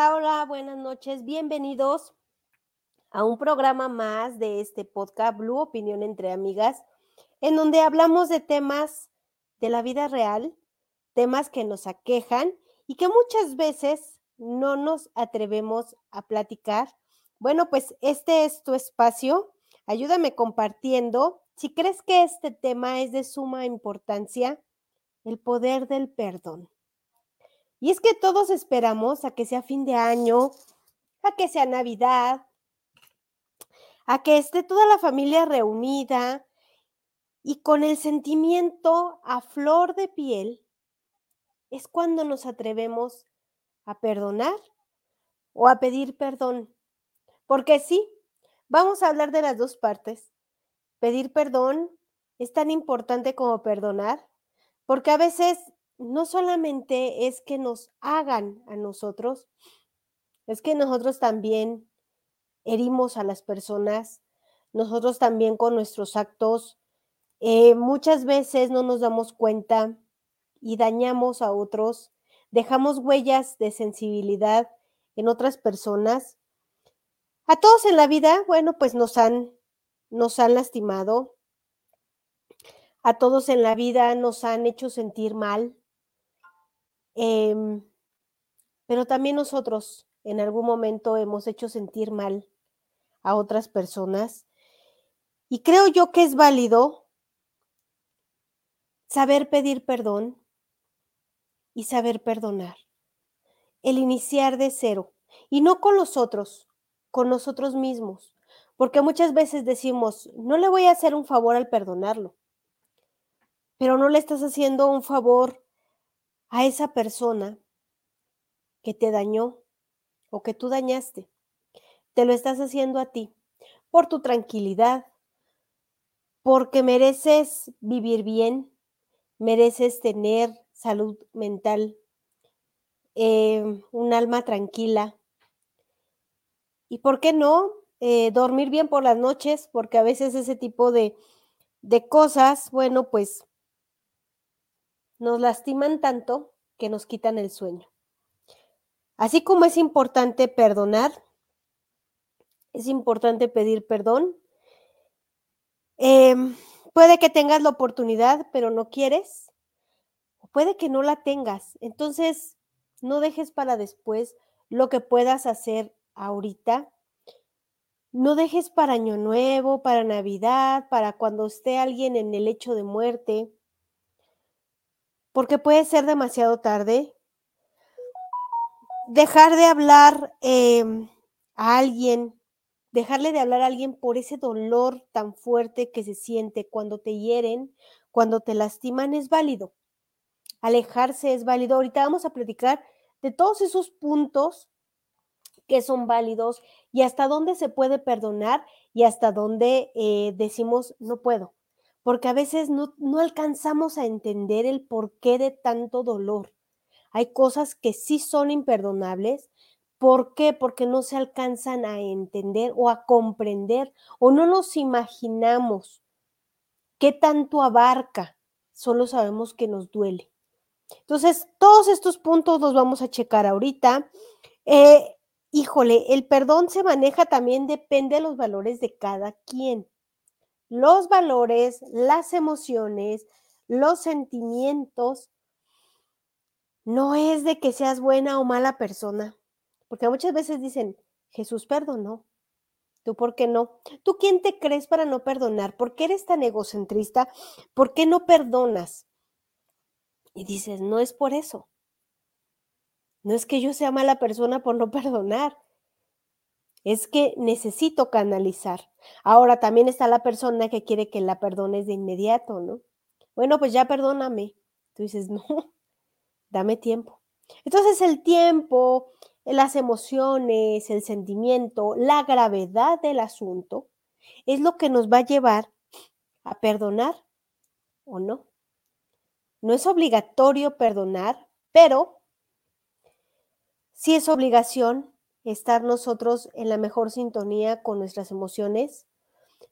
Hola, buenas noches. Bienvenidos a un programa más de este podcast Blue Opinión entre Amigas, en donde hablamos de temas de la vida real, temas que nos aquejan y que muchas veces no nos atrevemos a platicar. Bueno, pues este es tu espacio. Ayúdame compartiendo. Si crees que este tema es de suma importancia, el poder del perdón. Y es que todos esperamos a que sea fin de año, a que sea Navidad, a que esté toda la familia reunida y con el sentimiento a flor de piel, es cuando nos atrevemos a perdonar o a pedir perdón. Porque sí, vamos a hablar de las dos partes. Pedir perdón es tan importante como perdonar, porque a veces no solamente es que nos hagan a nosotros, es que nosotros también herimos a las personas, nosotros también con nuestros actos, eh, muchas veces no nos damos cuenta y dañamos a otros, dejamos huellas de sensibilidad en otras personas. A todos en la vida, bueno, pues nos han, nos han lastimado, a todos en la vida nos han hecho sentir mal, Em, pero también nosotros en algún momento hemos hecho sentir mal a otras personas. Y creo yo que es válido saber pedir perdón y saber perdonar. El iniciar de cero. Y no con los otros, con nosotros mismos. Porque muchas veces decimos, no le voy a hacer un favor al perdonarlo. Pero no le estás haciendo un favor a esa persona que te dañó o que tú dañaste. Te lo estás haciendo a ti por tu tranquilidad, porque mereces vivir bien, mereces tener salud mental, em, un alma tranquila. ¿Y por qué no? Eh, dormir bien por las noches, porque a veces ese tipo de, de cosas, bueno, pues nos lastiman tanto que nos quitan el sueño. Así como es importante perdonar, es importante pedir perdón. Em, puede que tengas la oportunidad, pero no quieres. Puede que no la tengas. Entonces, no dejes para después lo que puedas hacer ahorita. No dejes para Año Nuevo, para Navidad, para cuando esté alguien en el hecho de muerte porque puede ser demasiado tarde. Dejar de hablar em, a alguien, dejarle de hablar a alguien por ese dolor tan fuerte que se siente cuando te hieren, cuando te lastiman, es válido. Alejarse es válido. Ahorita vamos a platicar de todos esos puntos que son válidos y hasta dónde se puede perdonar y hasta dónde eh, decimos no puedo porque a veces no, alcanzamos a entender el porqué de tanto dolor. Hay cosas que sí son imperdonables. ¿Por qué? Porque no se alcanzan a entender o a comprender o no nos imaginamos qué tanto abarca. Solo sabemos que nos duele. Entonces, todos estos puntos los vamos a checar ahorita. Eh, híjole, el perdón se maneja también, depende de los valores de cada quien los valores, las emociones, los sentimientos, no es de que seas buena o mala persona, porque muchas veces dicen, Jesús perdonó. ¿Tú por qué no? ¿Tú quién te crees para no perdonar? ¿Por qué eres tan egocentrista? ¿Por qué no perdonas? Y dices, no es por eso. No es que yo sea mala persona por no perdonar es que necesito canalizar. Ahora también está la persona que quiere que la perdones de inmediato, ¿no? Bueno, pues ya perdóname. Tú dices, no, dame tiempo. Entonces el tiempo, las emociones, el sentimiento, la gravedad del asunto es lo que nos va a llevar a perdonar o no. No es obligatorio perdonar, pero sí es obligación estar nosotros en la mejor sintonía con nuestras emociones,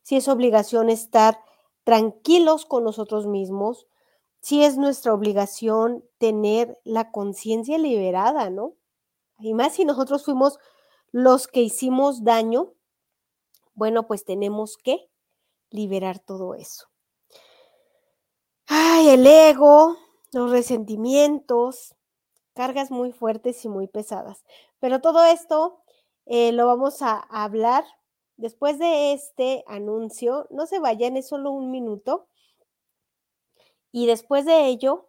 si es obligación estar tranquilos con nosotros mismos, si es nuestra obligación tener la conciencia liberada, ¿no? Y más si nosotros fuimos los que hicimos daño, bueno, pues tenemos que liberar todo eso. Ay, el ego, los resentimientos, cargas muy fuertes y muy pesadas. Pero todo esto eh, lo vamos a hablar después de este anuncio. No se vayan, es solo un minuto. Y después de ello,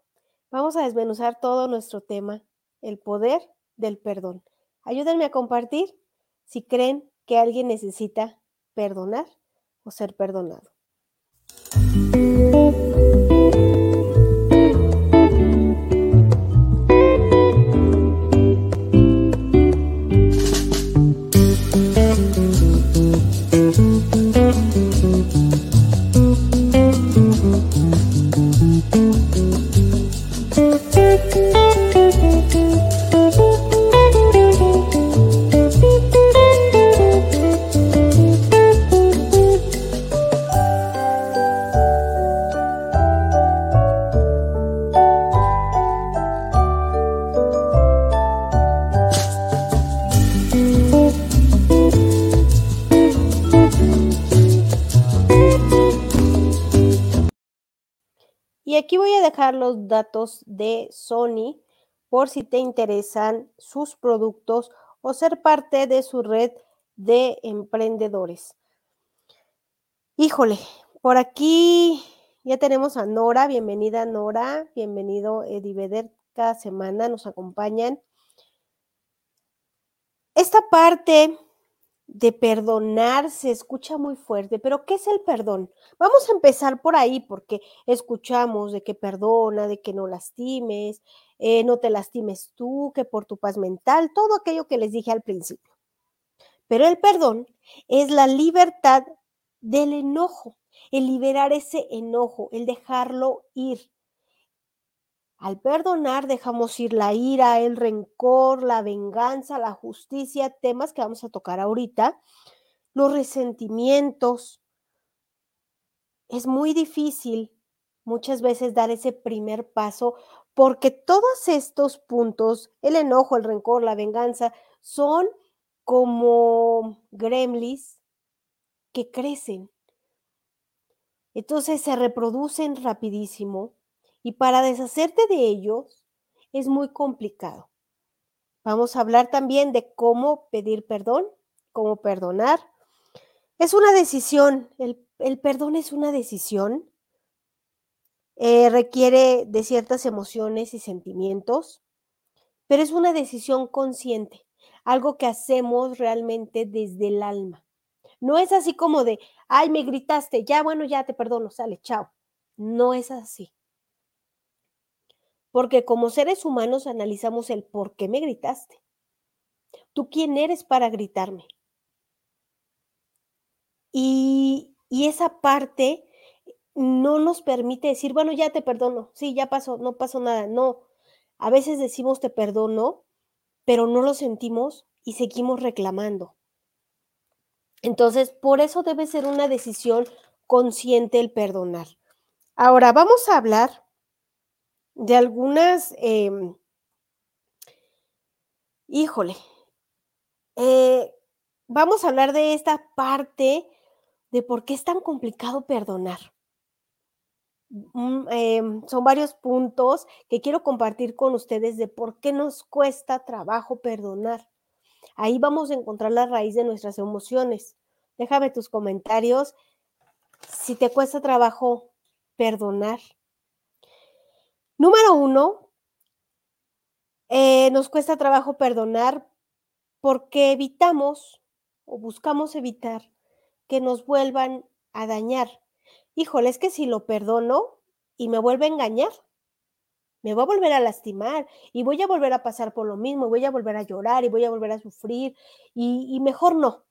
vamos a desmenuzar todo nuestro tema, el poder del perdón. Ayúdenme a compartir si creen que alguien necesita perdonar o ser perdonado. Y aquí voy a dejar de Sony por si te interesan sus productos o ser parte de su red de emprendedores. Híjole, por aquí ya tenemos a Nora. Bienvenida Nora, bienvenido Ediveder. Cada semana nos acompañan. Esta parte de perdonar se escucha muy fuerte, pero ¿qué es el perdón? Vamos a empezar por ahí porque escuchamos de que perdona, de que no lastimes, eh, no te lastimes tú, que por tu paz mental, todo aquello que les dije al principio. Pero el perdón es la libertad del enojo, el liberar ese enojo, el dejarlo ir, al perdonar dejamos ir la ira, el rencor, la venganza, la justicia, temas que vamos a tocar ahorita, los resentimientos. Es muy difícil muchas veces dar ese primer paso porque todos estos puntos, el enojo, el rencor, la venganza, son como gremlins que crecen. Entonces se reproducen rapidísimo y para deshacerte de ellos es muy complicado. Vamos a hablar también de cómo pedir perdón, cómo perdonar. Es una decisión, el, perdón es una decisión, eh, requiere de ciertas emociones y sentimientos, pero es una decisión consciente, algo que hacemos realmente desde el alma. No es así como de, ay, me gritaste, ya, bueno, ya te perdono, sale, chao. No es así porque como seres humanos analizamos el por qué me gritaste. ¿Tú quién eres para gritarme? Y, esa parte no nos permite decir, bueno, ya te perdono, sí, ya pasó, no pasó nada. No, a veces decimos te perdono, pero no lo sentimos y seguimos reclamando. Entonces, por eso debe ser una decisión consciente el perdonar. Ahora, vamos a hablar de algunas, em, híjole, eh, vamos a hablar de esta parte de por qué es tan complicado perdonar. Mm, em, son varios puntos que quiero compartir con ustedes de por qué nos cuesta trabajo perdonar. Ahí vamos a encontrar la raíz de nuestras emociones. Déjame tus comentarios si te cuesta trabajo perdonar. Número uno, eh, nos cuesta trabajo perdonar porque evitamos o buscamos evitar que nos vuelvan a dañar. Híjole, es que si lo perdono y me vuelve a engañar, me va a volver a lastimar y voy a volver a pasar por lo mismo, voy a volver a llorar y voy a volver a sufrir y, mejor no.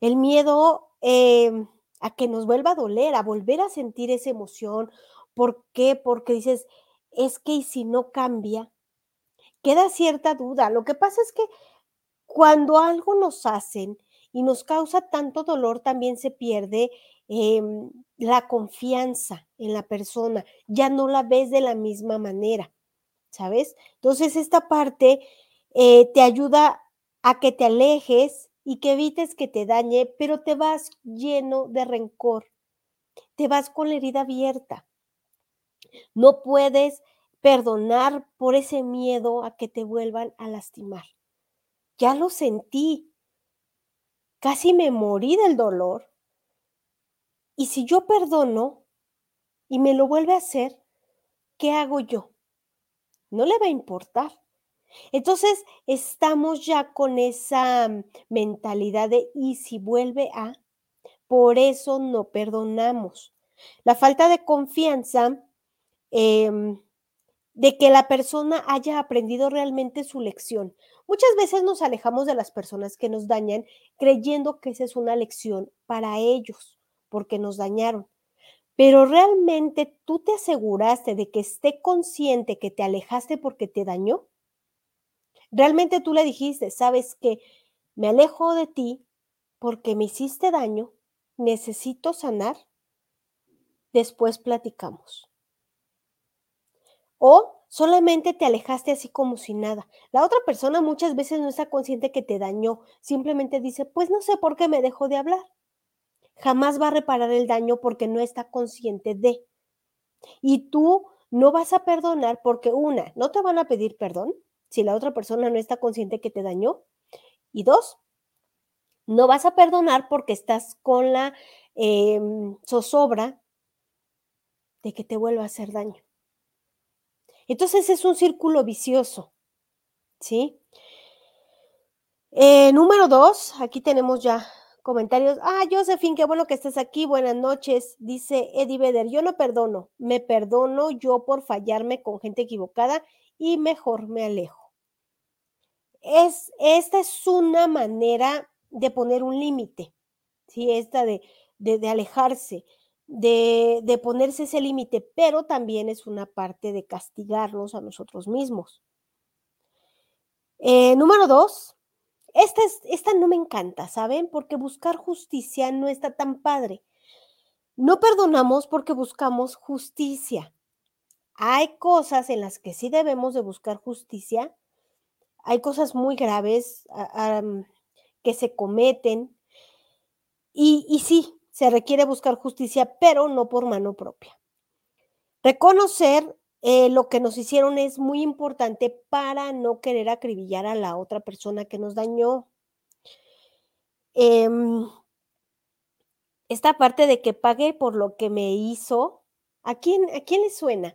El miedo em, a que nos vuelva a doler, a volver a sentir esa emoción ¿Por qué? Porque dices, es que y si no cambia, queda cierta duda. Lo que pasa es que cuando algo nos hacen y nos causa tanto dolor, también se pierde em, la confianza en la persona, ya no la ves de la misma manera, ¿sabes? Entonces, esta parte eh, te ayuda a que te alejes y que evites que te dañe, pero te vas lleno de rencor, te vas con la herida abierta. No puedes perdonar por ese miedo a que te vuelvan a lastimar. Ya lo sentí, casi me morí del dolor. Y si yo perdono y me lo vuelve a hacer, ¿qué hago yo? No le va a importar. Entonces, estamos ya con esa mentalidad de, y si vuelve a, por eso no perdonamos. La falta de confianza Em, de que la persona haya aprendido realmente su lección. Muchas veces nos alejamos de las personas que nos dañan creyendo que esa es una lección para ellos, porque nos dañaron. Pero realmente tú te aseguraste de que esté consciente que te alejaste porque te dañó. Realmente tú le dijiste, sabes que me alejo de ti porque me hiciste daño, necesito sanar, después platicamos. O solamente te alejaste así como si nada. La otra persona muchas veces no está consciente que te dañó, simplemente dice, pues no sé por qué me dejó de hablar. Jamás va a reparar el daño porque no está consciente de. Y tú no vas a perdonar porque una, no te van a pedir perdón si la otra persona no está consciente que te dañó. Y dos, no vas a perdonar porque estás con la em, zozobra de que te vuelva a hacer daño. Entonces es un círculo vicioso, ¿sí? Eh, número dos, aquí tenemos ya comentarios. Ah, Josephine, qué bueno que estés aquí. Buenas noches. Dice Eddie Vedder, yo no perdono, me perdono yo por fallarme con gente equivocada y mejor me alejo. Es, esta es una manera de poner un límite, ¿sí? Esta de, de alejarse de, ponerse ese límite, pero también es una parte de castigarnos a nosotros mismos. Eh, número dos, esta, es, esta no me encanta, ¿saben? Porque buscar justicia no está tan padre. No perdonamos porque buscamos justicia. Hay cosas en las que sí debemos de buscar justicia. Hay cosas muy graves que se cometen. Y, y sí, se requiere buscar justicia, pero no por mano propia. Reconocer eh, lo que nos hicieron es muy importante para no querer acribillar a la otra persona que nos dañó. Em, esta parte de que pague por lo que me hizo, ¿a quién, ¿a quién le suena?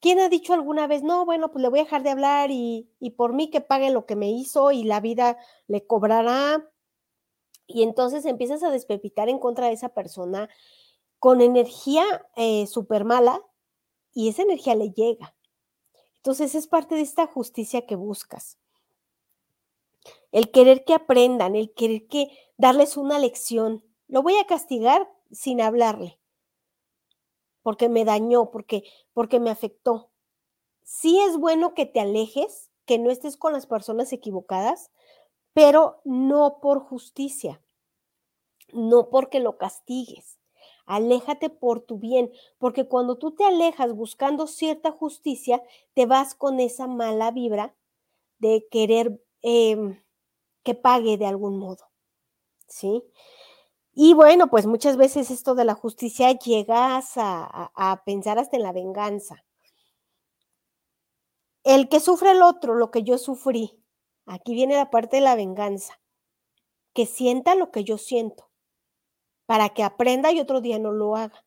¿Quién ha dicho alguna vez, no, bueno, pues le voy a dejar de hablar y, y por mí que pague lo que me hizo y la vida le cobrará? Y entonces empiezas a despepitar en contra de esa persona con energía eh, súper mala y esa energía le llega. Entonces es parte de esta justicia que buscas. El querer que aprendan, el querer que darles una lección. Lo voy a castigar sin hablarle, porque me dañó, porque, porque me afectó. Sí es bueno que te alejes, que no estés con las personas equivocadas, pero no por justicia, no porque lo castigues. Aléjate por tu bien, porque cuando tú te alejas buscando cierta justicia, te vas con esa mala vibra de querer em, que pague de algún modo. ¿Sí? Y bueno, pues muchas veces esto de la justicia llegas a, a pensar hasta en la venganza. El que sufre el otro, lo que yo sufrí, Aquí viene la parte de la venganza. Que sienta lo que yo siento, para que aprenda y otro día no lo haga.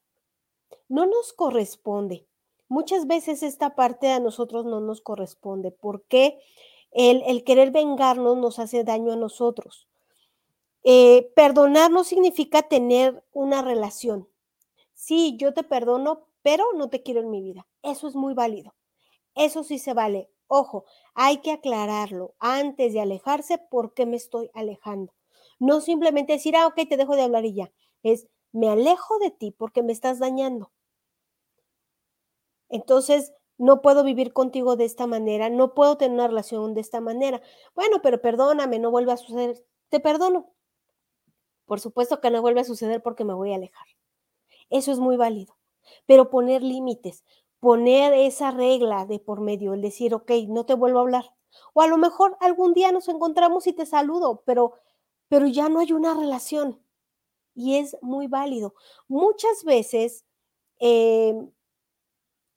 No nos corresponde. Muchas veces esta parte a nosotros no nos corresponde, porque el, el querer vengarnos nos hace daño a nosotros. Eh, perdonar no significa tener una relación. Sí, yo te perdono, pero no te quiero en mi vida. Eso es muy válido. Eso sí se vale. Ojo, hay que aclararlo antes de alejarse por qué me estoy alejando. No simplemente decir, ah, ok, te dejo de hablar y ya. Es, me alejo de ti porque me estás dañando. Entonces, no puedo vivir contigo de esta manera, no puedo tener una relación de esta manera. Bueno, pero perdóname, no vuelve a suceder. Te perdono. Por supuesto que no vuelve a suceder porque me voy a alejar. Eso es muy válido. Pero poner límites, poner esa regla de por medio, el decir, ok, no te vuelvo a hablar, O a lo mejor algún día nos encontramos y te saludo, pero, pero ya no hay una relación. Y es muy válido. Muchas veces em,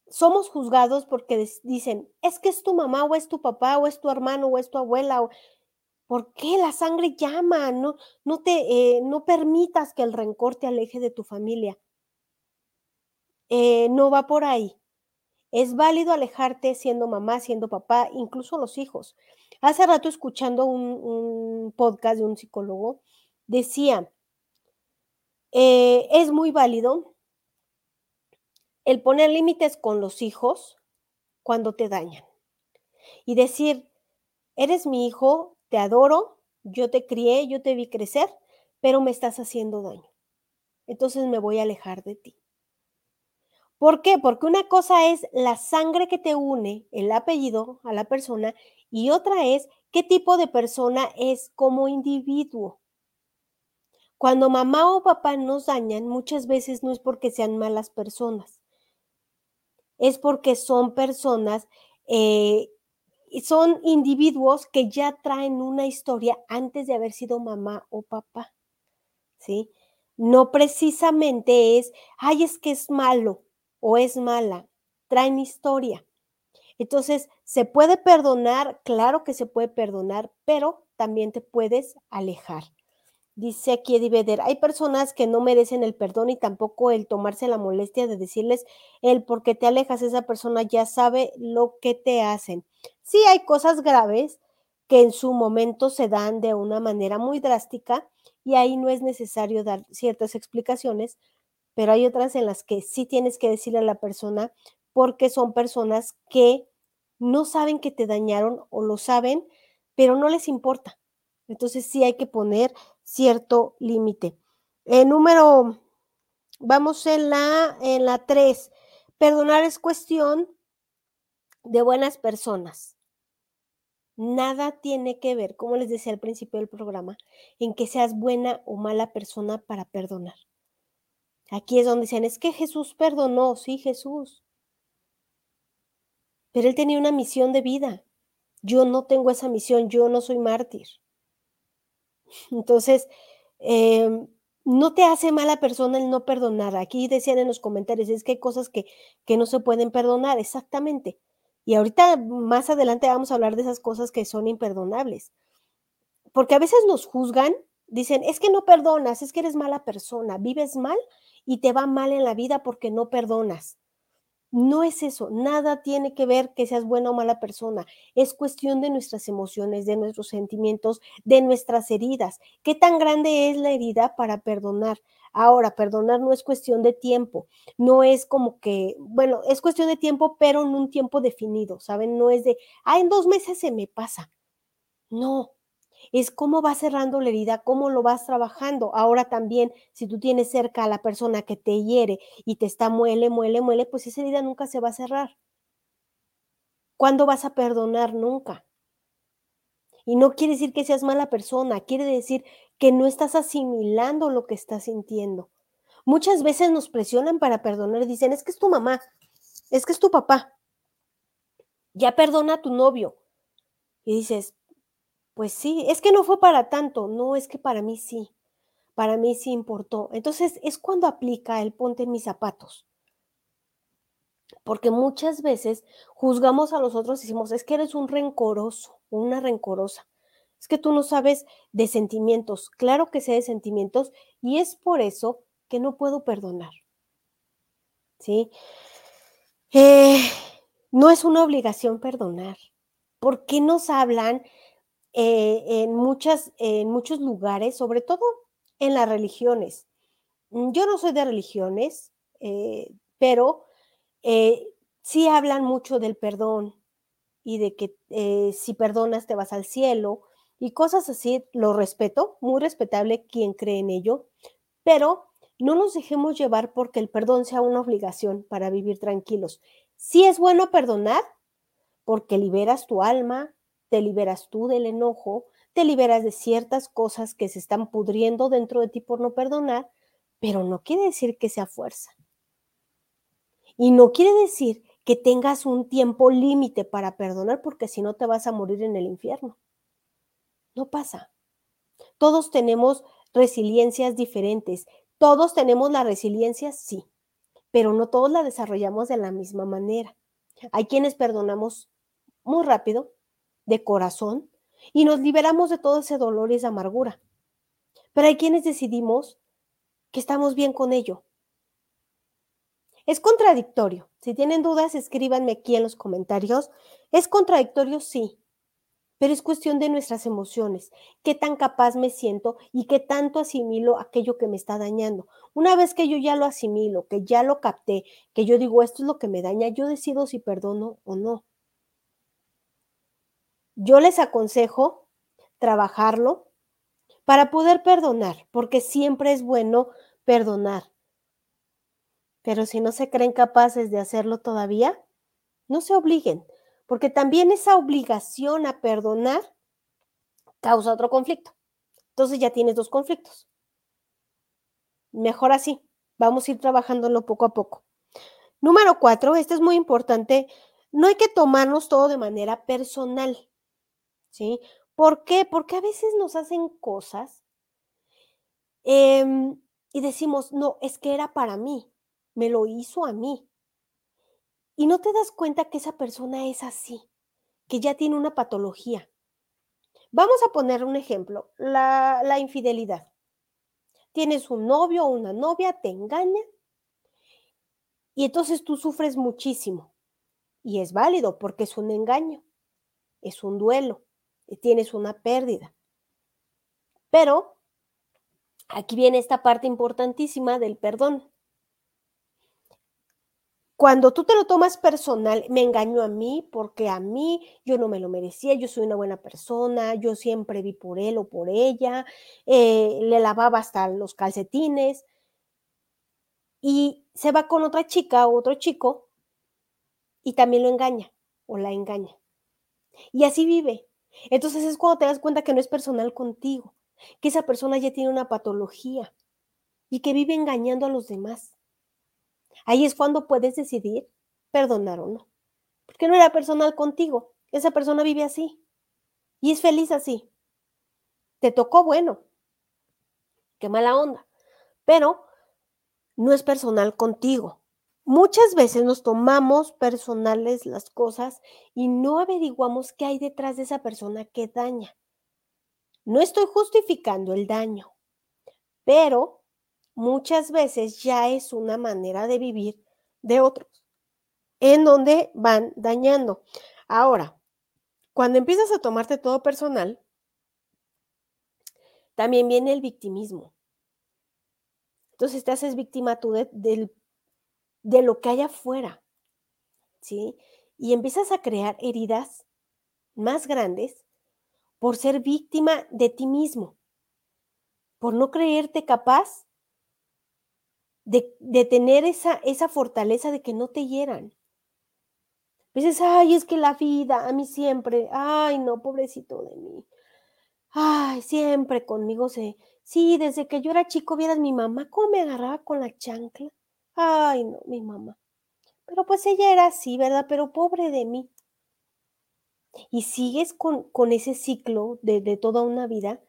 somos juzgados porque dicen, es que es tu mamá o es tu papá o es tu hermano o es tu abuela. O, ¿Por qué la sangre llama? No, no, te, eh, no permitas que el rencor te aleje de tu familia. Eh, no va por ahí. Es válido alejarte siendo mamá, siendo papá, incluso los hijos. Hace rato escuchando un, podcast de un psicólogo, decía, eh, es muy válido el poner límites con los hijos cuando te dañan y decir, eres mi hijo, te adoro, yo te crié, yo te vi crecer, pero me estás haciendo daño. Entonces me voy a alejar de ti. ¿Por qué? Porque una cosa es la sangre que te une, el apellido a la persona, y otra es qué tipo de persona es como individuo. Cuando mamá o papá nos dañan, muchas veces no es porque sean malas personas, es porque son personas, eh, son individuos que ya traen una historia antes de haber sido mamá o papá, ¿sí? No precisamente es, ay, es que es malo, o es mala, traen historia. Entonces, ¿se puede perdonar? Claro que se puede perdonar, pero también te puedes alejar. Dice aquí Eddie Vedder, hay personas que no merecen el perdón y tampoco el tomarse la molestia de decirles el por qué te alejas, esa persona ya sabe lo que te hacen. Sí hay cosas graves que en su momento se dan de una manera muy drástica y ahí no es necesario dar ciertas explicaciones, pero hay otras en las que sí tienes que decirle a la persona porque son personas que no saben que te dañaron o lo saben, pero no les importa. Entonces sí hay que poner cierto límite. Eh, número, vamos en la, en la 3. Perdonar es cuestión de buenas personas. Nada tiene que ver, como les decía al principio del programa, en que seas buena o mala persona para perdonar. Aquí es donde dicen, es que Jesús perdonó, sí, Jesús. Pero él tenía una misión de vida. Yo no tengo esa misión, yo no soy mártir. Entonces, em, no te hace mala persona el no perdonar. Aquí decían en los comentarios, es que hay cosas que, que no se pueden perdonar, exactamente. Y ahorita más adelante vamos a hablar de esas cosas que son imperdonables. Porque a veces nos juzgan, dicen, es que no perdonas, es que eres mala persona, vives mal y te va mal en la vida porque no perdonas. No es eso, nada tiene que ver que seas buena o mala persona. Es cuestión de nuestras emociones, de nuestros sentimientos, de nuestras heridas. ¿Qué tan grande es la herida para perdonar? Ahora, perdonar no es cuestión de tiempo, no es como que, bueno, es cuestión de tiempo, pero en un tiempo definido, ¿saben? No es de, ah, en dos meses se me pasa. No, es cómo vas cerrando la herida, cómo lo vas trabajando. Ahora también, si tú tienes cerca a la persona que te hiere y te está muele, muele, muele, pues esa herida nunca se va a cerrar. ¿Cuándo vas a perdonar? Nunca. Y no quiere decir que seas mala persona, quiere decir que no estás asimilando lo que estás sintiendo. Muchas veces nos presionan para perdonar, dicen, es que es tu mamá, es que es tu papá. Ya perdona a tu novio. Y dices, pues sí, es que no fue para tanto, no, es que para mí sí, para mí sí importó. Entonces es cuando aplica el ponte en mis zapatos. Porque muchas veces juzgamos a los otros y decimos, es que eres un rencoroso, una rencorosa. Es que tú no sabes de sentimientos. Claro que sé de sentimientos y es por eso que no puedo perdonar. ¿Sí? Eh, no es una obligación perdonar. ¿Por qué nos hablan eh, en, muchas, en muchos lugares, sobre todo en las religiones. Mm, yo no soy de religiones, eh, pero eh, sí hablan mucho del perdón y de que si perdonas te vas al cielo y cosas así. Lo respeto, muy respetable quien cree en ello, pero no nos dejemos llevar porque el perdón sea una obligación para vivir tranquilos. Sí es bueno perdonar porque liberas tu alma, te liberas tú del enojo, te liberas de ciertas cosas que se están pudriendo dentro de ti por no perdonar, pero no quiere decir que sea fuerza. Y no quiere decir que tengas un tiempo límite para perdonar, porque si no te vas a morir en el infierno. No pasa. Todos tenemos resiliencias diferentes. Todos tenemos la resiliencia, sí, pero no todos la desarrollamos de la misma manera. Hay quienes perdonamos muy rápido, de corazón, y nos liberamos de todo ese dolor y esa amargura. Pero hay quienes decidimos que estamos bien con ello. Es contradictorio. Si tienen dudas, escríbanme aquí en los comentarios. ¿Es contradictorio? Sí, pero es cuestión de nuestras emociones, qué tan capaz me siento y qué tanto asimilo aquello que me está dañando. Una vez que yo ya lo asimilo, que ya lo capté, que yo digo esto es lo que me daña, yo decido si perdono o no. Yo les aconsejo trabajarlo para poder perdonar, porque siempre es bueno perdonar. Pero si no se creen capaces de hacerlo todavía, no se obliguen porque también esa obligación a perdonar causa otro conflicto. Entonces ya tienes dos conflictos. Mejor así, vamos a ir trabajándolo poco a poco. Número cuatro, este es muy importante, no hay que tomarnos todo de manera personal, ¿sí? ¿Por qué? Porque a veces nos hacen cosas em, y decimos, no, es que era para mí, me lo hizo a mí. Y no te das cuenta que esa persona es así, que ya tiene una patología. Vamos a poner un ejemplo, la, infidelidad. Tienes un novio o una novia, te engaña y entonces tú sufres muchísimo. Y es válido porque es un engaño, es un duelo, tienes una pérdida. Pero aquí viene esta parte importantísima del perdón. Cuando tú te lo tomas personal, me engañó a mí porque a mí yo no me lo merecía, yo soy una buena persona, yo siempre vi por él o por ella, eh, le lavaba hasta los calcetines y se va con otra chica o otro chico y también lo engaña o la engaña. Y así vive. Entonces es cuando te das cuenta que no es personal contigo, que esa persona ya tiene una patología y que vive engañando a los demás. Ahí es cuando puedes decidir perdonar o no. Porque no era personal contigo. Esa persona vive así. Y es feliz así. Te tocó bueno. Qué mala onda. Pero no es personal contigo. Muchas veces nos tomamos personales las cosas y no averiguamos qué hay detrás de esa persona que daña. No estoy justificando el daño, pero muchas veces ya es una manera de vivir de otros, en donde van dañando. Ahora, cuando empiezas a tomarte todo personal, también viene el victimismo. Entonces te haces víctima tú de, de lo que hay afuera, ¿sí? Y empiezas a crear heridas más grandes por ser víctima de ti mismo, por no creerte capaz de, tener esa, esa fortaleza de que no te hieran. Dices, ay, es que la vida, a mí siempre, ay, no, pobrecito de mí. Ay, siempre conmigo se, sí, desde que yo era chico, vieras mi mamá, cómo me agarraba con la chancla. Ay, no, mi mamá. Pero pues ella era así, ¿verdad? Pero pobre de mí. Y sigues con, con ese ciclo de, de toda una vida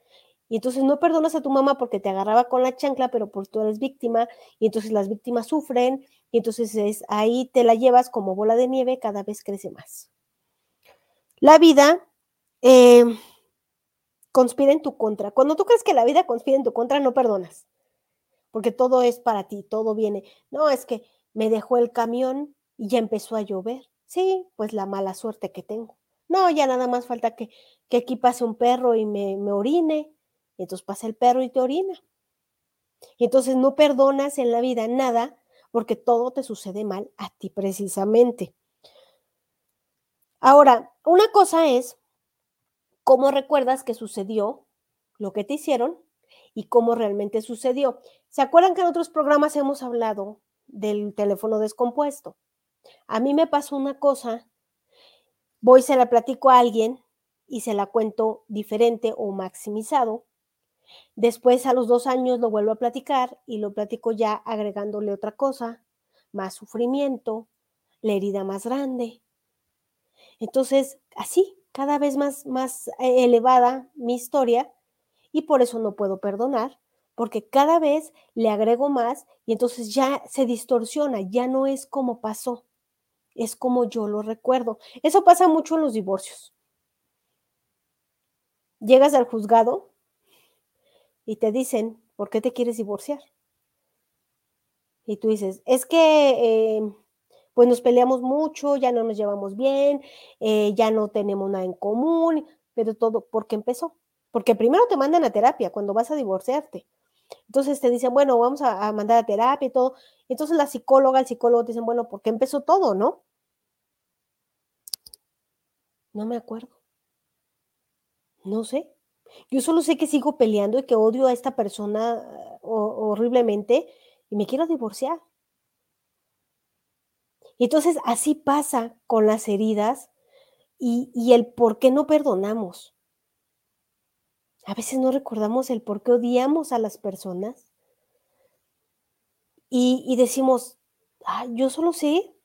y entonces no perdonas a tu mamá porque te agarraba con la chancla, pero por tú eres víctima, y entonces las víctimas sufren, y entonces es, ahí te la llevas como bola de nieve, cada vez crece más. La vida eh, conspira en tu contra. Cuando tú crees que la vida conspira en tu contra, no perdonas, porque todo es para ti, todo viene. No, es que me dejó el camión y ya empezó a llover. Sí, pues la mala suerte que tengo. No, ya nada más falta que, que aquí pase un perro y me, me orine y entonces pasa el perro y te orina. Y entonces no perdonas en la vida nada porque todo te sucede mal a ti precisamente. Ahora, una cosa es cómo recuerdas que sucedió lo que te hicieron y cómo realmente sucedió. ¿Se acuerdan que en otros programas hemos hablado del teléfono descompuesto? A mí me pasó una cosa, voy, se la platico a alguien y se la cuento diferente o maximizado Después, a los dos años, lo vuelvo a platicar y lo platico ya agregándole otra cosa, más sufrimiento, la herida más grande. Entonces, así, cada vez más, más eh, elevada mi historia y por eso no puedo perdonar, porque cada vez le agrego más y entonces ya se distorsiona, ya no es como pasó, es como yo lo recuerdo. Eso pasa mucho en los divorcios. Llegas al juzgado y te dicen, ¿por qué te quieres divorciar? Y tú dices, es que eh, pues nos peleamos mucho, ya no nos llevamos bien, eh, ya no tenemos nada en común, pero todo, ¿por qué empezó? Porque primero te mandan a terapia cuando vas a divorciarte. Entonces te dicen, bueno, vamos a, mandar a terapia y todo. Entonces la psicóloga, el psicólogo te dicen, bueno, ¿por qué empezó todo, no? No me acuerdo. No sé. Yo solo sé que sigo peleando y que odio a esta persona ah, horriblemente y me quiero divorciar. Y entonces así pasa con las heridas y el por qué no perdonamos. A veces no recordamos el por qué odiamos a las personas y, decimos, ah, yo solo sé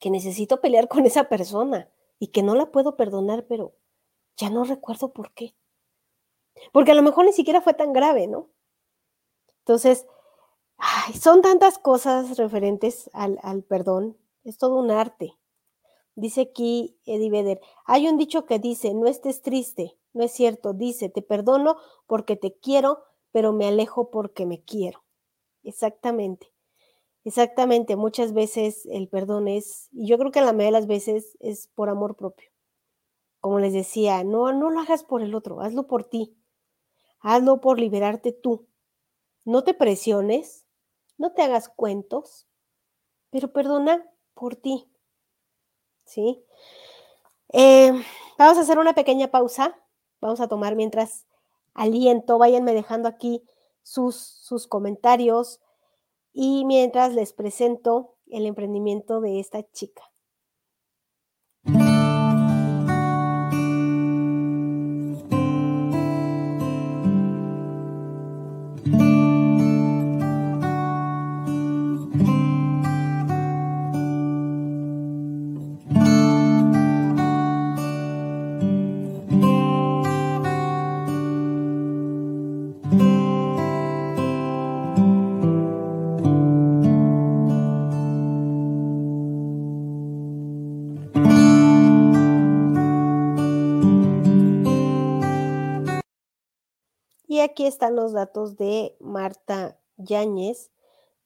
que necesito pelear con esa persona y que no la puedo perdonar, pero ya no recuerdo por qué. Porque a lo mejor ni siquiera fue tan grave, ¿no? Entonces, son tantas cosas referentes al, al, perdón, es todo un arte. Dice aquí Eddie Vedder, hay un dicho que dice, no estés triste, no es cierto, dice, te perdono porque te quiero, pero me alejo porque me quiero. Exactamente, exactamente, muchas veces el perdón es, y yo creo que la mayoría de las veces es por amor propio. Como les decía, no, no lo hagas por el otro, hazlo por ti, hazlo por liberarte tú. No te presiones, no te hagas cuentos, pero perdona por ti. ¿Sí? Eh, vamos a hacer una pequeña pausa. Vamos a tomar mientras aliento. Váyanme dejando aquí sus, sus comentarios y mientras les presento el emprendimiento de esta chica. Aquí están los datos de Marta Yáñez,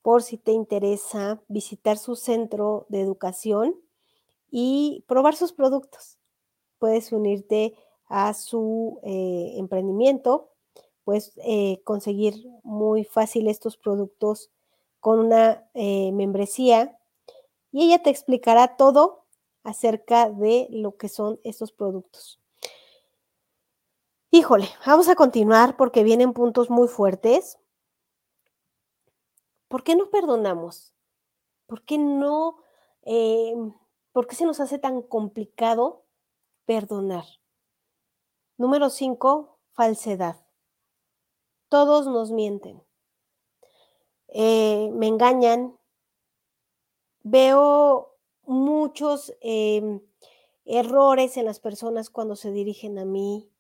por si te interesa visitar su centro de educación y probar sus productos. Puedes unirte a su eh, emprendimiento, puedes eh, conseguir muy fácil estos productos con una eh, membresía y ella te explicará todo acerca de lo que son estos productos. Híjole, vamos a continuar porque vienen puntos muy fuertes. ¿Por qué no perdonamos? ¿Por qué no? Eh, ¿Por qué se nos hace tan complicado perdonar? Número cinco, falsedad. Todos nos mienten. Eh, me engañan. Veo muchos em, errores en las personas cuando se dirigen a mí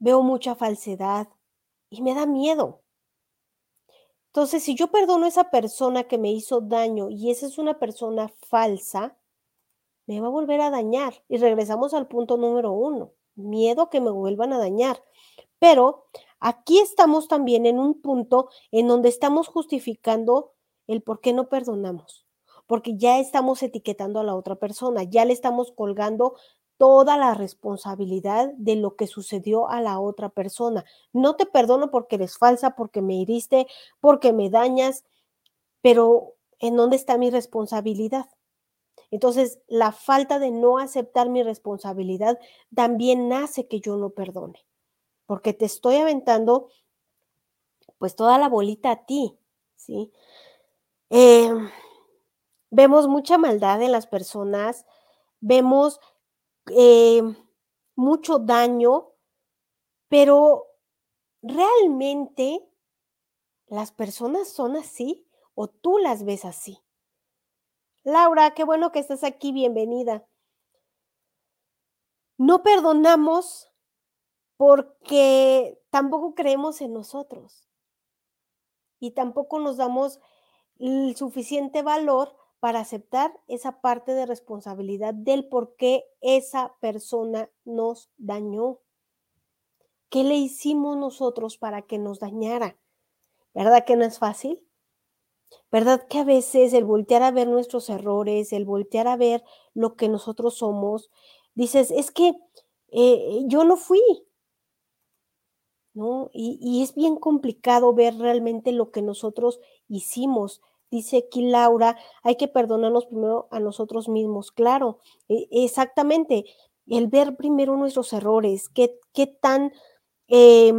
veo mucha falsedad y me da miedo. Entonces, si yo perdono a esa persona que me hizo daño y esa es una persona falsa, me va a volver a dañar. Y regresamos al punto número uno, miedo que me vuelvan a dañar. Pero aquí estamos también en un punto en donde estamos justificando el por qué no perdonamos, porque ya estamos etiquetando a la otra persona, ya le estamos colgando toda la responsabilidad de lo que sucedió a la otra persona. No te perdono porque eres falsa, porque me hiriste, porque me dañas, pero ¿en dónde está mi responsabilidad? Entonces, la falta de no aceptar mi responsabilidad también hace que yo no perdone, porque te estoy aventando pues toda la bolita a ti, ¿sí? Em, vemos mucha maldad en las personas, vemos eh, mucho daño, pero realmente las personas son así o tú las ves así. Laura, qué bueno que estás aquí, bienvenida. No perdonamos porque tampoco creemos en nosotros. Y tampoco nos damos el suficiente valor para aceptar esa parte de responsabilidad del por qué esa persona nos dañó. ¿Qué le hicimos nosotros para que nos dañara? ¿Verdad que no es fácil? ¿Verdad que a veces el voltear a ver nuestros errores, el voltear a ver lo que nosotros somos, dices, es que eh, yo no fui, ¿no? Y, y, es bien complicado ver realmente lo que nosotros hicimos. Dice aquí Laura, hay que perdonarnos primero a nosotros mismos. Claro, e, exactamente. El ver primero nuestros errores, qué, qué tan... Eh,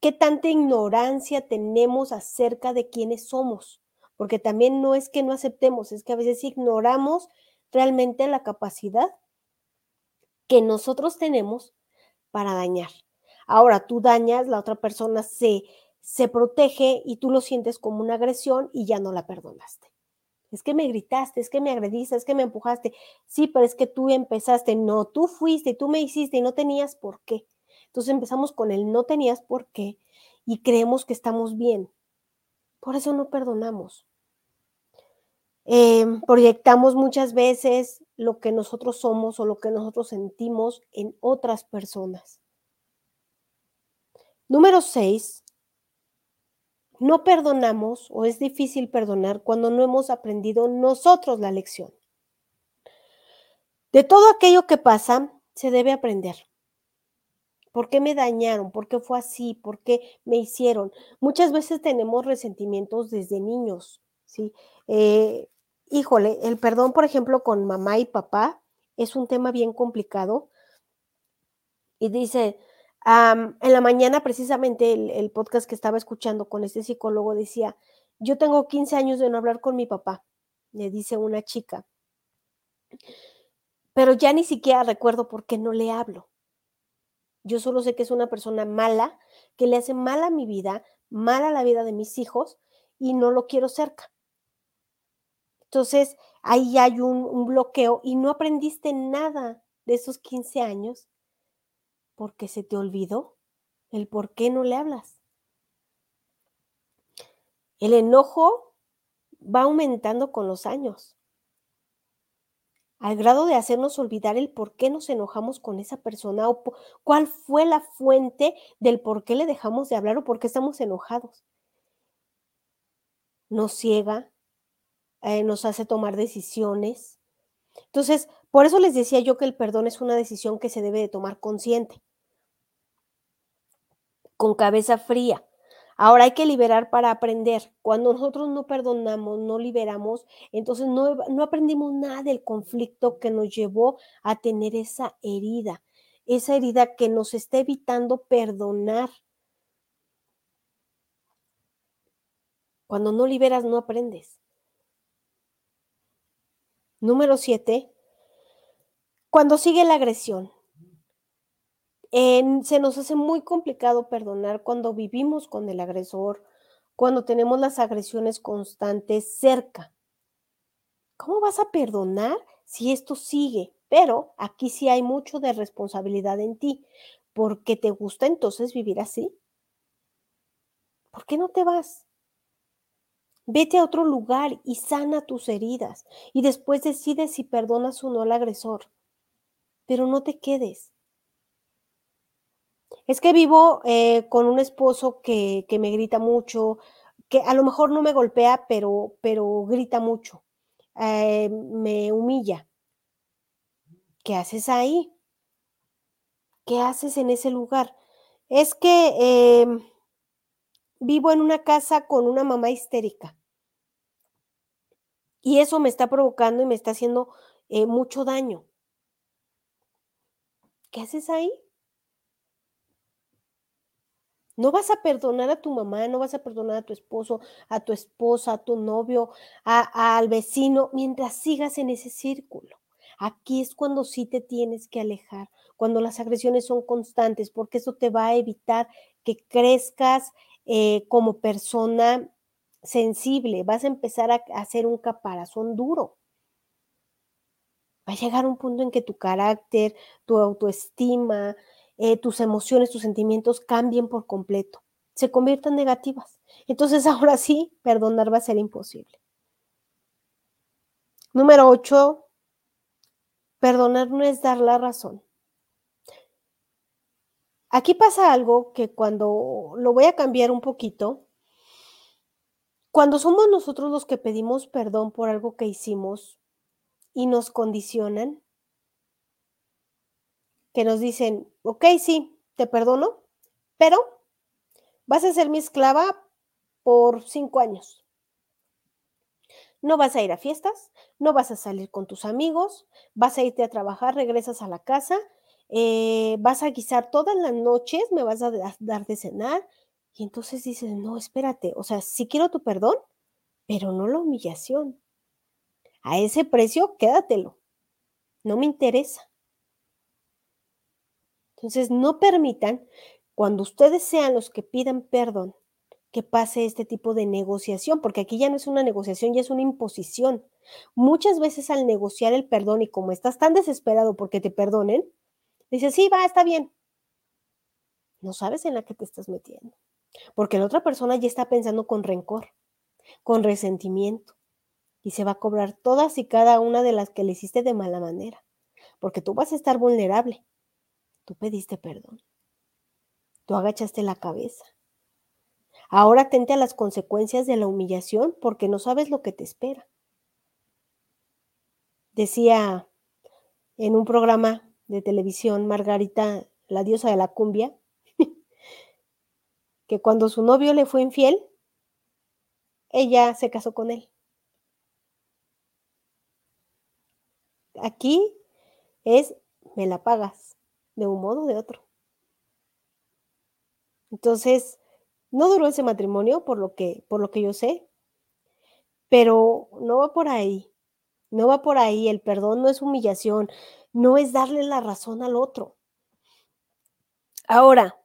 qué tanta ignorancia tenemos acerca de quiénes somos, porque también no es que no aceptemos, es que a veces ignoramos realmente la capacidad que nosotros tenemos para dañar. Ahora tú dañas, la otra persona se, se protege y tú lo sientes como una agresión y ya no la perdonaste. Es que me gritaste, es que me agrediste, es que me empujaste. Sí, pero es que tú empezaste. No, tú fuiste, tú me hiciste y no tenías por qué. Entonces empezamos con el no tenías por qué y creemos que estamos bien. Por eso no perdonamos. Eh, proyectamos muchas veces lo que nosotros somos o lo que nosotros sentimos en otras personas. Número seis, no perdonamos o es difícil perdonar cuando no hemos aprendido nosotros la lección. De todo aquello que pasa, se debe aprender. ¿Por qué me dañaron? ¿Por qué fue así? ¿Por qué me hicieron? Muchas veces tenemos resentimientos desde niños, ¿sí? Eh, híjole, el perdón, por ejemplo, con mamá y papá es un tema bien complicado. Y dice, en la mañana precisamente el, podcast que estaba escuchando con este psicólogo decía, yo tengo 15 años de no hablar con mi papá, le dice una chica, pero ya ni siquiera recuerdo por qué no le hablo. Yo solo sé que es una persona mala, que le hace mal a mi vida, mal a la vida de mis hijos y no lo quiero cerca. Entonces, ahí hay un, un bloqueo y no aprendiste nada de esos 15 años porque se te olvidó el por qué no le hablas. El enojo va aumentando con los años al grado de hacernos olvidar el por qué nos enojamos con esa persona o cuál fue la fuente del por qué le dejamos de hablar o por qué estamos enojados. Nos ciega, eh, nos hace tomar decisiones. Entonces, por eso les decía yo que el perdón es una decisión que se debe de tomar consciente, con cabeza fría. Ahora hay que liberar para aprender. Cuando nosotros no perdonamos, no liberamos, entonces no, no, aprendimos nada del conflicto que nos llevó a tener esa herida, esa herida que nos está evitando perdonar. Cuando no liberas, no aprendes. Número siete, cuando sigue la agresión se nos hace muy complicado perdonar cuando vivimos con el agresor, cuando tenemos las agresiones constantes cerca. ¿Cómo vas a perdonar si esto sigue? Pero aquí sí hay mucho de responsabilidad en ti, porque te gusta entonces vivir así. ¿Por qué no te vas? Vete a otro lugar y sana tus heridas y después decides si perdonas o no al agresor. Pero no te quedes. Es que vivo eh, con un esposo que, que, me grita mucho, que a lo mejor no me golpea, pero, pero grita mucho, eh, me humilla. ¿Qué haces ahí? ¿Qué haces en ese lugar? Es que eh, vivo en una casa con una mamá histérica. Y eso me está provocando y me está haciendo eh, mucho daño. ¿Qué haces ahí? No vas a perdonar a tu mamá, no vas a perdonar a tu esposo, a tu esposa, a tu novio, a, al vecino, mientras sigas en ese círculo. Aquí es cuando sí te tienes que alejar, cuando las agresiones son constantes, porque eso te va a evitar que crezcas eh, como persona sensible, vas a empezar a hacer un caparazón duro. Va a llegar un punto en que tu carácter, tu autoestima, eh, tus emociones, tus sentimientos cambien por completo, se conviertan negativas. Entonces ahora sí, perdonar va a ser imposible. Número 8, perdonar no es dar la razón. Aquí pasa algo que cuando lo voy a cambiar un poquito, cuando somos nosotros los que pedimos perdón por algo que hicimos y nos condicionan, que nos dicen, ok, sí, te perdono, pero vas a ser mi esclava por cinco años. No vas a ir a fiestas, no vas a salir con tus amigos, vas a irte a trabajar, regresas a la casa, eh, vas a guisar todas las noches, me vas a dar de cenar. Y entonces dices, no, espérate, o sea, sí quiero tu perdón, pero no la humillación. A ese precio, quédatelo. No me interesa. Entonces, no permitan, cuando ustedes sean los que pidan perdón, que pase este tipo de negociación, porque aquí ya no es una negociación, ya es una imposición. Muchas veces al negociar el perdón y como estás tan desesperado porque te perdonen, dices, sí, va, está bien. No sabes en la que te estás metiendo, porque la otra persona ya está pensando con rencor, con resentimiento, y se va a cobrar todas y cada una de las que le hiciste de mala manera, porque tú vas a estar vulnerable. Tú pediste perdón. Tú agachaste la cabeza. Ahora atente a las consecuencias de la humillación porque no sabes lo que te espera. Decía en un programa de televisión Margarita, la diosa de la cumbia, que cuando su novio le fue infiel, ella se casó con él. Aquí es, me la pagas, de un modo o de otro. Entonces, no duró ese matrimonio, por lo que, por lo que yo sé, pero no va por ahí. No va por ahí. El perdón no es humillación, no es darle la razón al otro. Ahora,